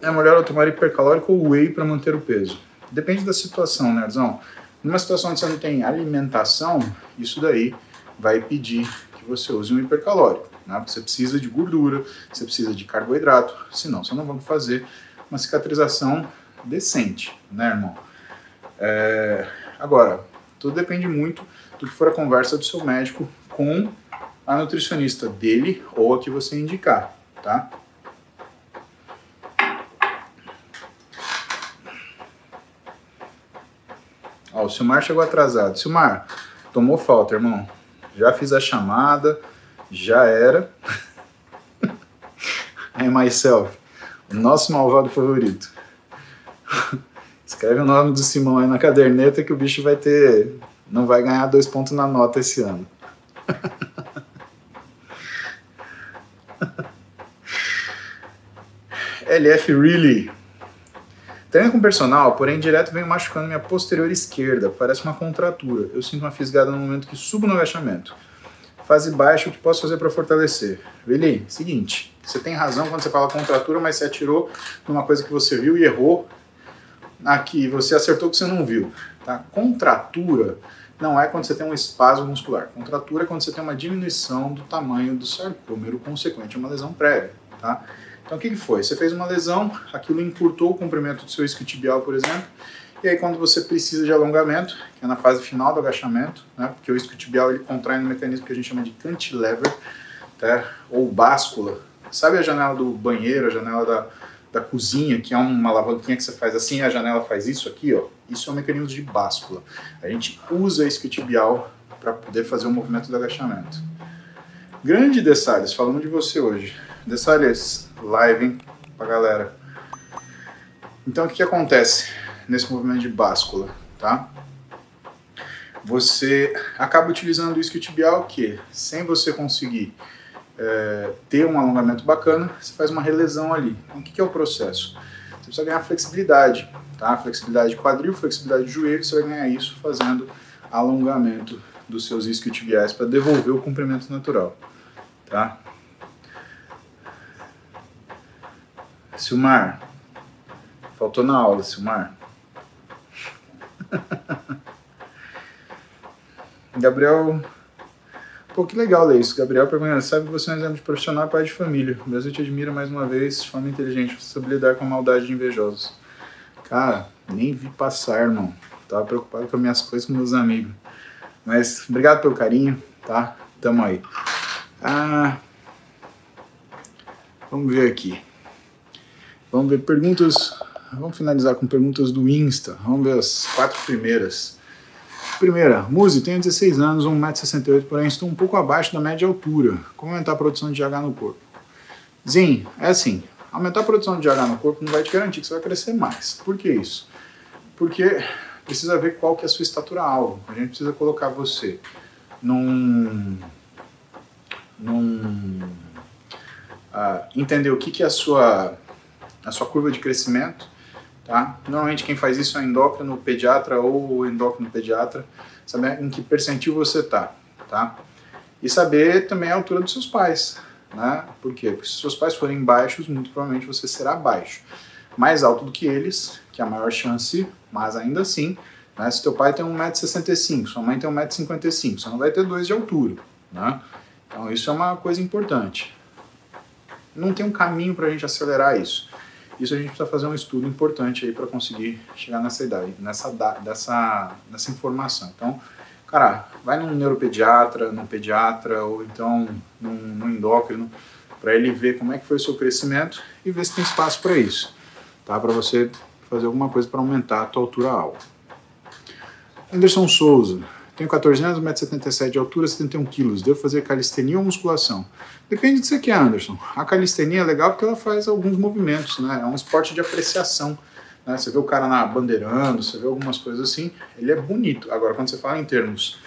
É melhor eu tomar hipercalórico ou whey para manter o peso. Depende da situação, Nearzão. Numa situação onde você não tem alimentação, isso daí vai pedir que você use um hipercalórico. Né? Você precisa de gordura, você precisa de carboidrato, senão você não vai fazer uma cicatrização decente, né, irmão? É... Agora, tudo depende muito do que for a conversa do seu médico com a nutricionista dele ou a que você indicar, tá? Ó, o Silmar chegou atrasado. Silmar, tomou falta, irmão. Já fiz a chamada, já era. Hey, myself, o nosso malvado favorito. Escreve o nome do Simão aí na caderneta que o bicho vai ter. Não vai ganhar dois pontos na nota esse ano. LF Really. Treino com personal, porém direto venho machucando minha posterior esquerda, parece uma contratura. Eu sinto uma fisgada no momento que subo no agachamento. Fase baixa, o que posso fazer para fortalecer? Willi, seguinte, você tem razão quando você fala contratura, mas você atirou numa coisa que você viu e errou. Aqui, você acertou que você não viu. Tá? Contratura não é quando você tem um espasmo muscular. Contratura é quando você tem uma diminuição do tamanho do sarcômero consequente a uma lesão prévia. Tá? Então o que, que foi? Você fez uma lesão, aquilo encurtou o comprimento do seu isquiotibial, por exemplo, e aí quando você precisa de alongamento, que é na fase final do agachamento, né, porque o isquiotibial ele contrai no mecanismo que a gente chama de cantilever, tá, ou báscula. Sabe a janela do banheiro, a janela da, da cozinha, que é uma alavanquinha que você faz assim, a janela faz isso aqui, ó. Isso é um mecanismo de báscula. A gente usa isquiotibial para poder fazer o movimento do agachamento. Grande Dessalles, falando de você hoje. Dessalles, live, hein, pra galera. Então, o que, que acontece nesse movimento de báscula, tá? Você acaba utilizando o isquiotibial que, sem você conseguir é, ter um alongamento bacana, você faz uma relesão ali. Então, o que, que é o processo? Você precisa ganhar flexibilidade, tá? Flexibilidade de quadril, flexibilidade de joelho, você vai ganhar isso fazendo alongamento dos seus isquiotibiais para devolver o comprimento natural, tá? Silmar, faltou na aula, Silmar. Gabriel, pô, que legal ler isso. Gabriel pergunta, sabe que você é um exemplo de profissional pai de família. O Brasil te admira mais uma vez, de forma inteligente, você sabe lidar com a maldade de invejosos. Cara, nem vi passar, irmão. Tava preocupado com as minhas coisas com meus amigos. Mas obrigado pelo carinho, tá? Tamo aí. Ah, vamos ver aqui. Vamos ver perguntas. Vamos finalizar com perguntas do Insta. Vamos ver as quatro primeiras. Primeira, Muzi, tenho 16 anos, 1,68m, porém estou um pouco abaixo da média altura. Como aumentar a produção de GH no corpo? Zin, é assim, aumentar a produção de GH no corpo não vai te garantir que você vai crescer mais. Por que isso? Porque precisa ver qual que é a sua estatura alvo. A gente precisa colocar você num... num uh, entender o que, que é a sua, a sua curva de crescimento, tá? Normalmente quem faz isso é endócrino pediatra ou endócrino pediatra, saber em que percentil você tá, tá? E saber também a altura dos seus pais, né? Por quê? Porque se seus pais forem baixos, muito provavelmente você será baixo. Mais alto do que eles, que é a maior chance, mas ainda assim, né, se teu pai tem 1,65m, sua mãe tem 1,55m, você não vai ter 2 de altura. Né? Então isso é uma coisa importante. Não tem um caminho para a gente acelerar isso. Isso a gente precisa fazer um estudo importante aí para conseguir chegar nessa idade, nessa, dessa, nessa informação. Então, cara, vai num neuropediatra, num pediatra ou então num, num endócrino para ele ver como é que foi o seu crescimento e ver se tem espaço para isso, tá? Para você fazer alguma coisa para aumentar a tua altura alta. Anderson Souza, tenho 14 anos, 1,77m de altura, 71 kg. Devo fazer calistenia ou musculação? Depende do que você quer, Anderson. A calistenia é legal porque ela faz alguns movimentos, né? É um esporte de apreciação. Né? Você vê o cara na bandeirando, você vê algumas coisas assim, ele é bonito. Agora, quando você fala em termos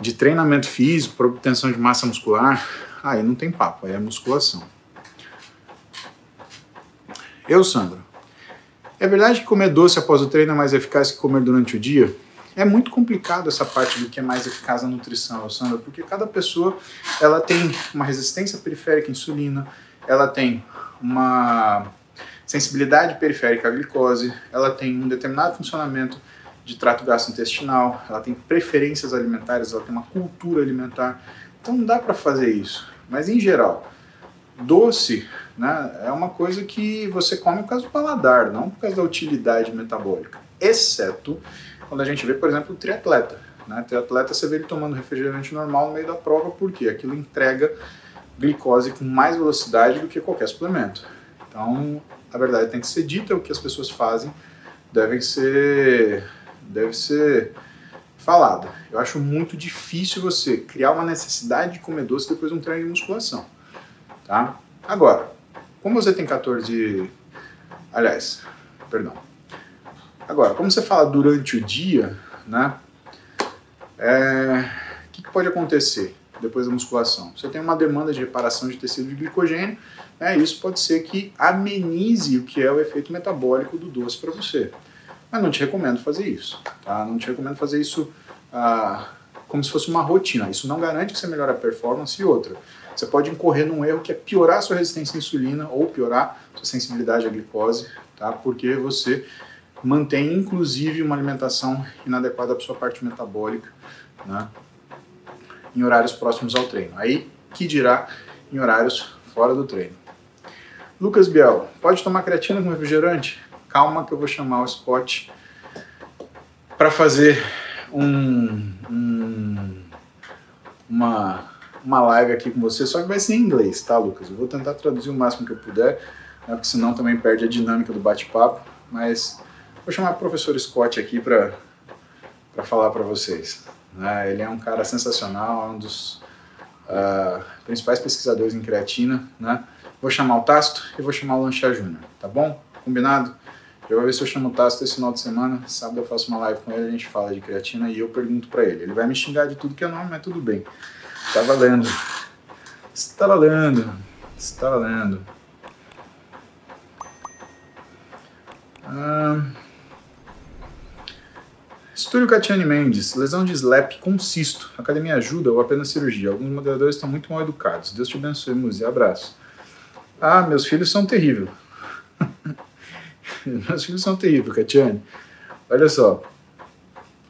de treinamento físico, para obtenção de massa muscular, aí não tem papo, aí é musculação. Eu, Sandro, é verdade que comer doce após o treino é mais eficaz que comer durante o dia? É muito complicado essa parte do que é mais eficaz na nutrição, Sandra, porque cada pessoa ela tem uma resistência periférica à insulina, ela tem uma sensibilidade periférica à glicose, ela tem um determinado funcionamento de trato gastrointestinal, ela tem preferências alimentares, ela tem uma cultura alimentar. Então não dá para fazer isso. Mas em geral, doce né, é uma coisa que você come por causa do paladar, não por causa da utilidade metabólica. Exceto quando a gente vê, por exemplo, o triatleta. Né? Triatleta você vê ele tomando refrigerante normal no meio da prova, porque aquilo entrega glicose com mais velocidade do que qualquer suplemento. Então, a verdade tem que ser dita, o que as pessoas fazem deve ser, deve ser falada. Eu acho muito difícil você criar uma necessidade de comer doce depois de um treino de musculação. Tá? Agora, como você tem 14. Aliás, perdão. Agora, como você fala durante o dia, né? É, o que, que pode acontecer depois da musculação? Você tem uma demanda de reparação de tecido de glicogênio, né? Isso pode ser que amenize o que é o efeito metabólico do doce para você. Mas não te recomendo fazer isso, tá? Não te recomendo fazer isso ah, como se fosse uma rotina. Isso não garante que você melhore a performance e outra. Você pode incorrer num erro que é piorar sua resistência à insulina ou piorar sua sensibilidade à glicose, tá? Porque você mantém inclusive uma alimentação inadequada para sua parte metabólica, né? Em horários próximos ao treino. Aí que dirá em horários fora do treino. Lucas Biel, pode tomar creatina com refrigerante? Calma que eu vou chamar o Scott para fazer um, um, uma uma live aqui com você, só que vai ser em inglês, tá, Lucas? Eu vou tentar traduzir o máximo que eu puder, né, porque senão também perde a dinâmica do bate-papo, mas vou chamar o professor Scott aqui para falar para vocês. Né? Ele é um cara sensacional, é um dos uh, principais pesquisadores em creatina, né? Vou chamar o Tasto e vou chamar o Lancha Júnior, tá bom? Combinado? Eu vou ver se eu chamo o Tasto esse final de semana. Sábado eu faço uma live com ele, a gente fala de creatina e eu pergunto para ele. Ele vai me xingar de tudo que é nome, mas tudo bem. Está valendo. Está valendo. Está valendo. Túlio Catiane Mendes, lesão de slap com cisto. Academia ajuda ou apenas cirurgia? Alguns moderadores estão muito mal educados. Deus te abençoe, Muzi. Abraço. Ah, meus filhos são terríveis. meus filhos são terríveis, Catiane. Olha só.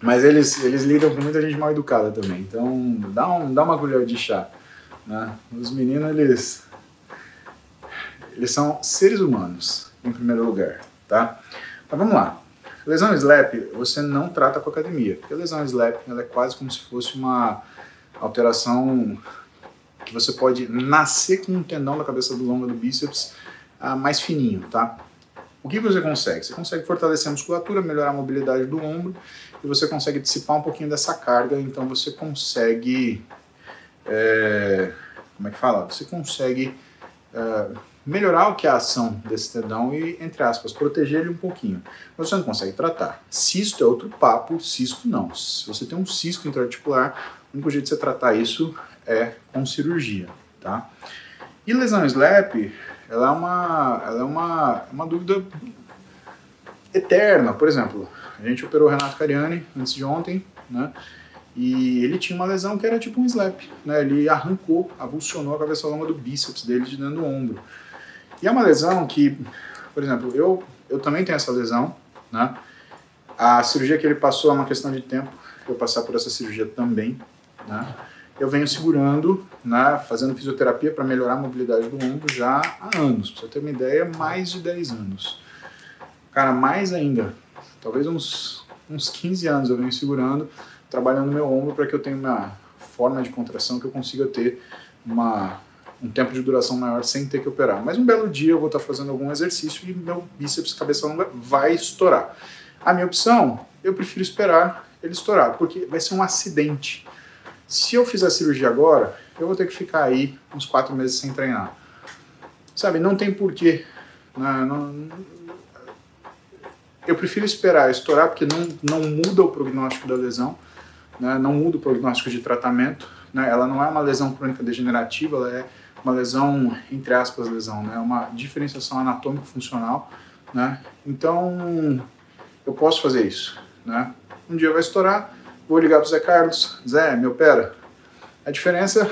Mas eles, eles lidam com muita gente mal educada também. Então, dá, um, dá uma colher de chá. Né? Os meninos, eles, eles são seres humanos, em primeiro lugar. Tá? Mas vamos lá. Lesão SLAP, você não trata com academia. Porque a lesão SLAP ela é quase como se fosse uma alteração que você pode nascer com um tendão da cabeça do longa do bíceps uh, mais fininho, tá? O que você consegue? Você consegue fortalecer a musculatura, melhorar a mobilidade do ombro e você consegue dissipar um pouquinho dessa carga, então você consegue. É, como é que fala? Você consegue é, melhorar o que é a ação desse tendão e, entre aspas, proteger ele um pouquinho. Mas você não consegue tratar. Cisto é outro papo, cisto não. Se você tem um cisto intraarticular, o único jeito de você tratar isso é com cirurgia, tá? E lesão SLAP, ela é uma, ela é uma, uma dúvida eterna. Por exemplo, a gente operou o Renato Cariani antes de ontem, né? E ele tinha uma lesão que era tipo um slap, né? Ele arrancou, avulsionou a cabeça longa do bíceps dele de dentro do ombro. E é uma lesão que, por exemplo, eu, eu também tenho essa lesão, né? A cirurgia que ele passou é uma questão de tempo, eu passar por essa cirurgia também, né? Eu venho segurando, né, fazendo fisioterapia para melhorar a mobilidade do ombro já há anos. Pra você ter uma ideia, mais de 10 anos. Cara, mais ainda, talvez uns, uns 15 anos eu venho segurando, trabalhando meu ombro para que eu tenha uma forma de contração que eu consiga ter uma, um tempo de duração maior sem ter que operar. Mas um belo dia eu vou estar fazendo algum exercício e meu bíceps cabeça longa vai estourar. A minha opção, eu prefiro esperar ele estourar, porque vai ser um acidente. Se eu fizer a cirurgia agora, eu vou ter que ficar aí uns quatro meses sem treinar. Sabe, não tem porquê. Né? Não, não, eu prefiro esperar estourar, porque não, não muda o prognóstico da lesão, né? não muda o prognóstico de tratamento. Né? Ela não é uma lesão crônica degenerativa, ela é uma lesão, entre aspas, lesão, né? uma diferenciação anatômico-funcional. Né? Então, eu posso fazer isso. Né? Um dia vai estourar, vou ligar para o Zé Carlos, Zé, me opera. A diferença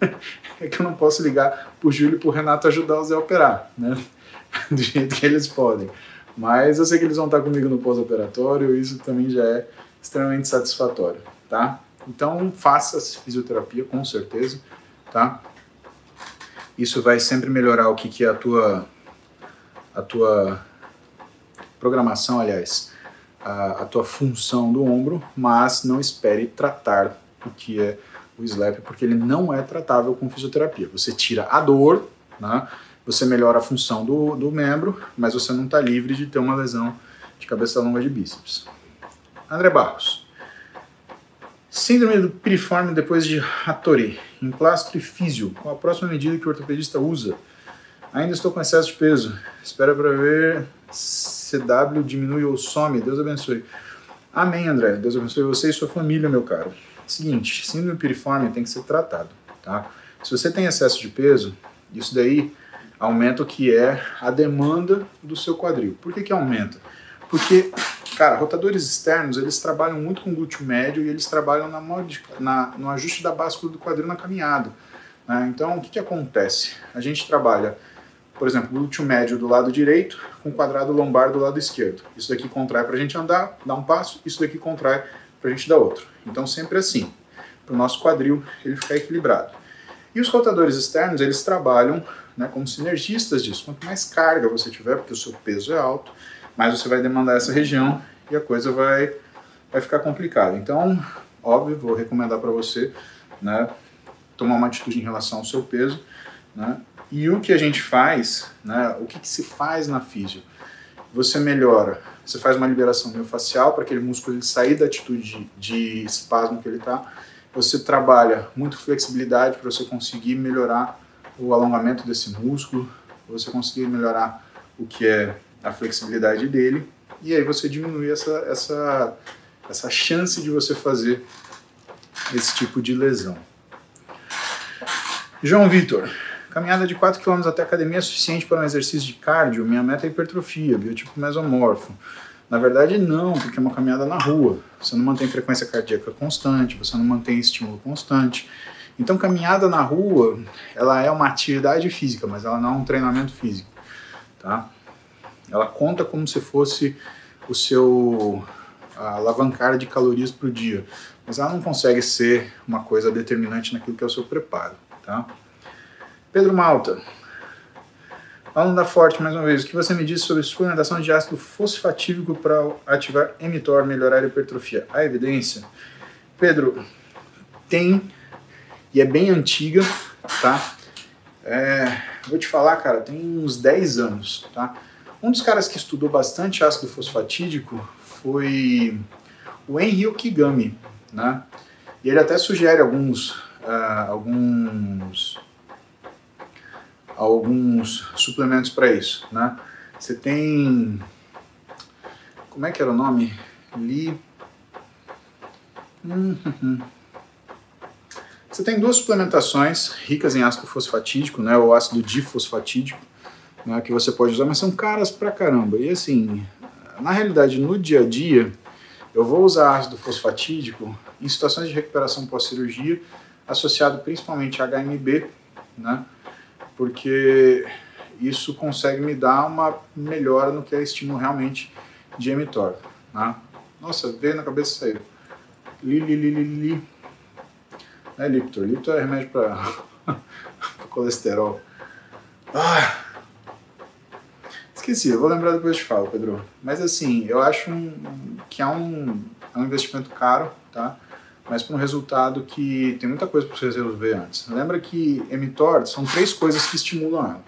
é que eu não posso ligar para o Júlio e para o Renato ajudar o Zé a operar, né? do jeito que eles podem. Mas eu sei que eles vão estar comigo no pós-operatório isso também já é extremamente satisfatório, tá? Então faça fisioterapia com certeza, tá? Isso vai sempre melhorar o que, que é a tua a tua programação, aliás, a, a tua função do ombro, mas não espere tratar o que é o SLAP, porque ele não é tratável com fisioterapia. Você tira a dor, né? você melhora a função do, do membro, mas você não está livre de ter uma lesão de cabeça longa de bíceps. André Barros. Síndrome do piriforme depois de Hattori, emplastro e físio. Qual a próxima medida que o ortopedista usa? Ainda estou com excesso de peso. Espera para ver CW diminui ou some. Deus abençoe. Amém, André. Deus abençoe você e sua família, meu caro. Seguinte, síndrome piriforme tem que ser tratado, tá? Se você tem excesso de peso, isso daí aumenta o que é a demanda do seu quadril. Por que, que aumenta? Porque, cara, rotadores externos, eles trabalham muito com glúteo médio e eles trabalham na, na, no ajuste da báscula do quadril na caminhada. Né? Então, o que, que acontece? A gente trabalha, por exemplo, glúteo médio do lado direito com quadrado lombar do lado esquerdo. Isso daqui contrai para a gente andar, dar um passo, isso daqui contrai para a gente dar outro. Então, sempre assim, para o nosso quadril ele ficar equilibrado. E os rotadores externos, eles trabalham né, como sinergistas disso. Quanto mais carga você tiver, porque o seu peso é alto, mais você vai demandar essa região e a coisa vai, vai ficar complicada. Então, óbvio, vou recomendar para você né, tomar uma atitude em relação ao seu peso. Né, e o que a gente faz, né, o que, que se faz na físio? Você melhora, você faz uma liberação miofascial para aquele músculo ele sair da atitude de, de espasmo que ele está. Você trabalha muito flexibilidade para você conseguir melhorar o alongamento desse músculo, você conseguir melhorar o que é a flexibilidade dele, e aí você diminui essa, essa, essa chance de você fazer esse tipo de lesão. João Vitor, caminhada de 4 km até a academia é suficiente para um exercício de cardio? Minha meta é hipertrofia, biotipo mesomorfo. Na verdade, não, porque é uma caminhada na rua. Você não mantém frequência cardíaca constante, você não mantém estímulo constante. Então, caminhada na rua, ela é uma atividade física, mas ela não é um treinamento físico, tá? Ela conta como se fosse o seu alavancar de calorias por dia, mas ela não consegue ser uma coisa determinante naquilo que é o seu preparo, tá? Pedro Malta, Falando da Forte, mais uma vez, o que você me disse sobre suplementação de ácido fosfatídico para ativar mTOR, melhorar a hipertrofia? A evidência? Pedro, tem, e é bem antiga, tá? É, vou te falar, cara, tem uns 10 anos, tá? Um dos caras que estudou bastante ácido fosfatídico foi o Henry Okigami, né? E ele até sugere alguns, uh, alguns alguns suplementos para isso, né? Você tem como é que era o nome? Li uhum. Você tem duas suplementações ricas em ácido fosfatídico, né, ou ácido difosfatídico, né, que você pode usar, mas são caras pra caramba. E assim, na realidade, no dia a dia, eu vou usar ácido fosfatídico em situações de recuperação pós-cirurgia, associado principalmente a HMB, né, porque isso consegue me dar uma melhora no que é estímulo realmente de mTOR. Né? Nossa, veio na cabeça saiu. Li, li, li, li, li. Não é Liptor. Liptor é remédio para colesterol. Ah. Esqueci, eu vou lembrar depois de falo, Pedro. Mas assim, eu acho um, que é um, é um investimento caro, tá? mas para um resultado que tem muita coisa para você resolver antes. Lembra que mTOR são três coisas que estimulam ela,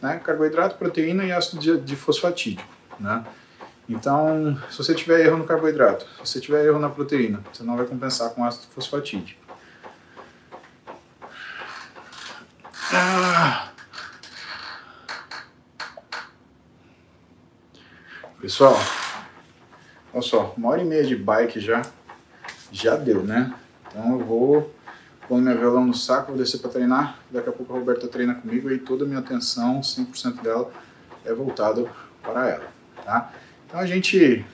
né? Carboidrato, proteína e ácido de fosfatídico, né? Então, se você tiver erro no carboidrato, se você tiver erro na proteína, você não vai compensar com ácido fosfatídico. Ah. Pessoal, olha só, uma hora e meia de bike já já deu, né? Então eu vou pôr meu violão no saco, vou descer para treinar. Daqui a pouco a Roberta treina comigo e toda a minha atenção, 100% dela, é voltada para ela, tá? Então a gente,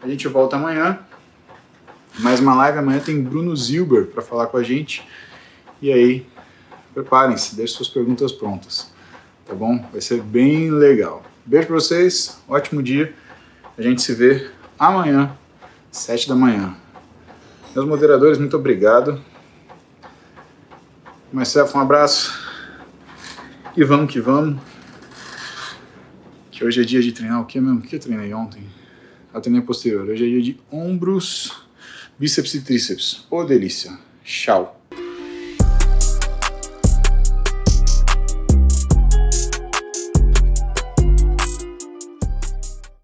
a gente volta amanhã. Mais uma live. Amanhã tem Bruno Zilber para falar com a gente. E aí, preparem-se, deixem suas perguntas prontas, tá bom? Vai ser bem legal. Beijo para vocês, ótimo dia. A gente se vê amanhã, 7 da manhã. Meus moderadores, muito obrigado. Marcelo, um abraço. E vamos que vamos. Que hoje é dia de treinar o que mesmo? O que eu treinei ontem? Eu treinei posterior. Hoje é dia de ombros, bíceps e tríceps. Ô delícia. Tchau.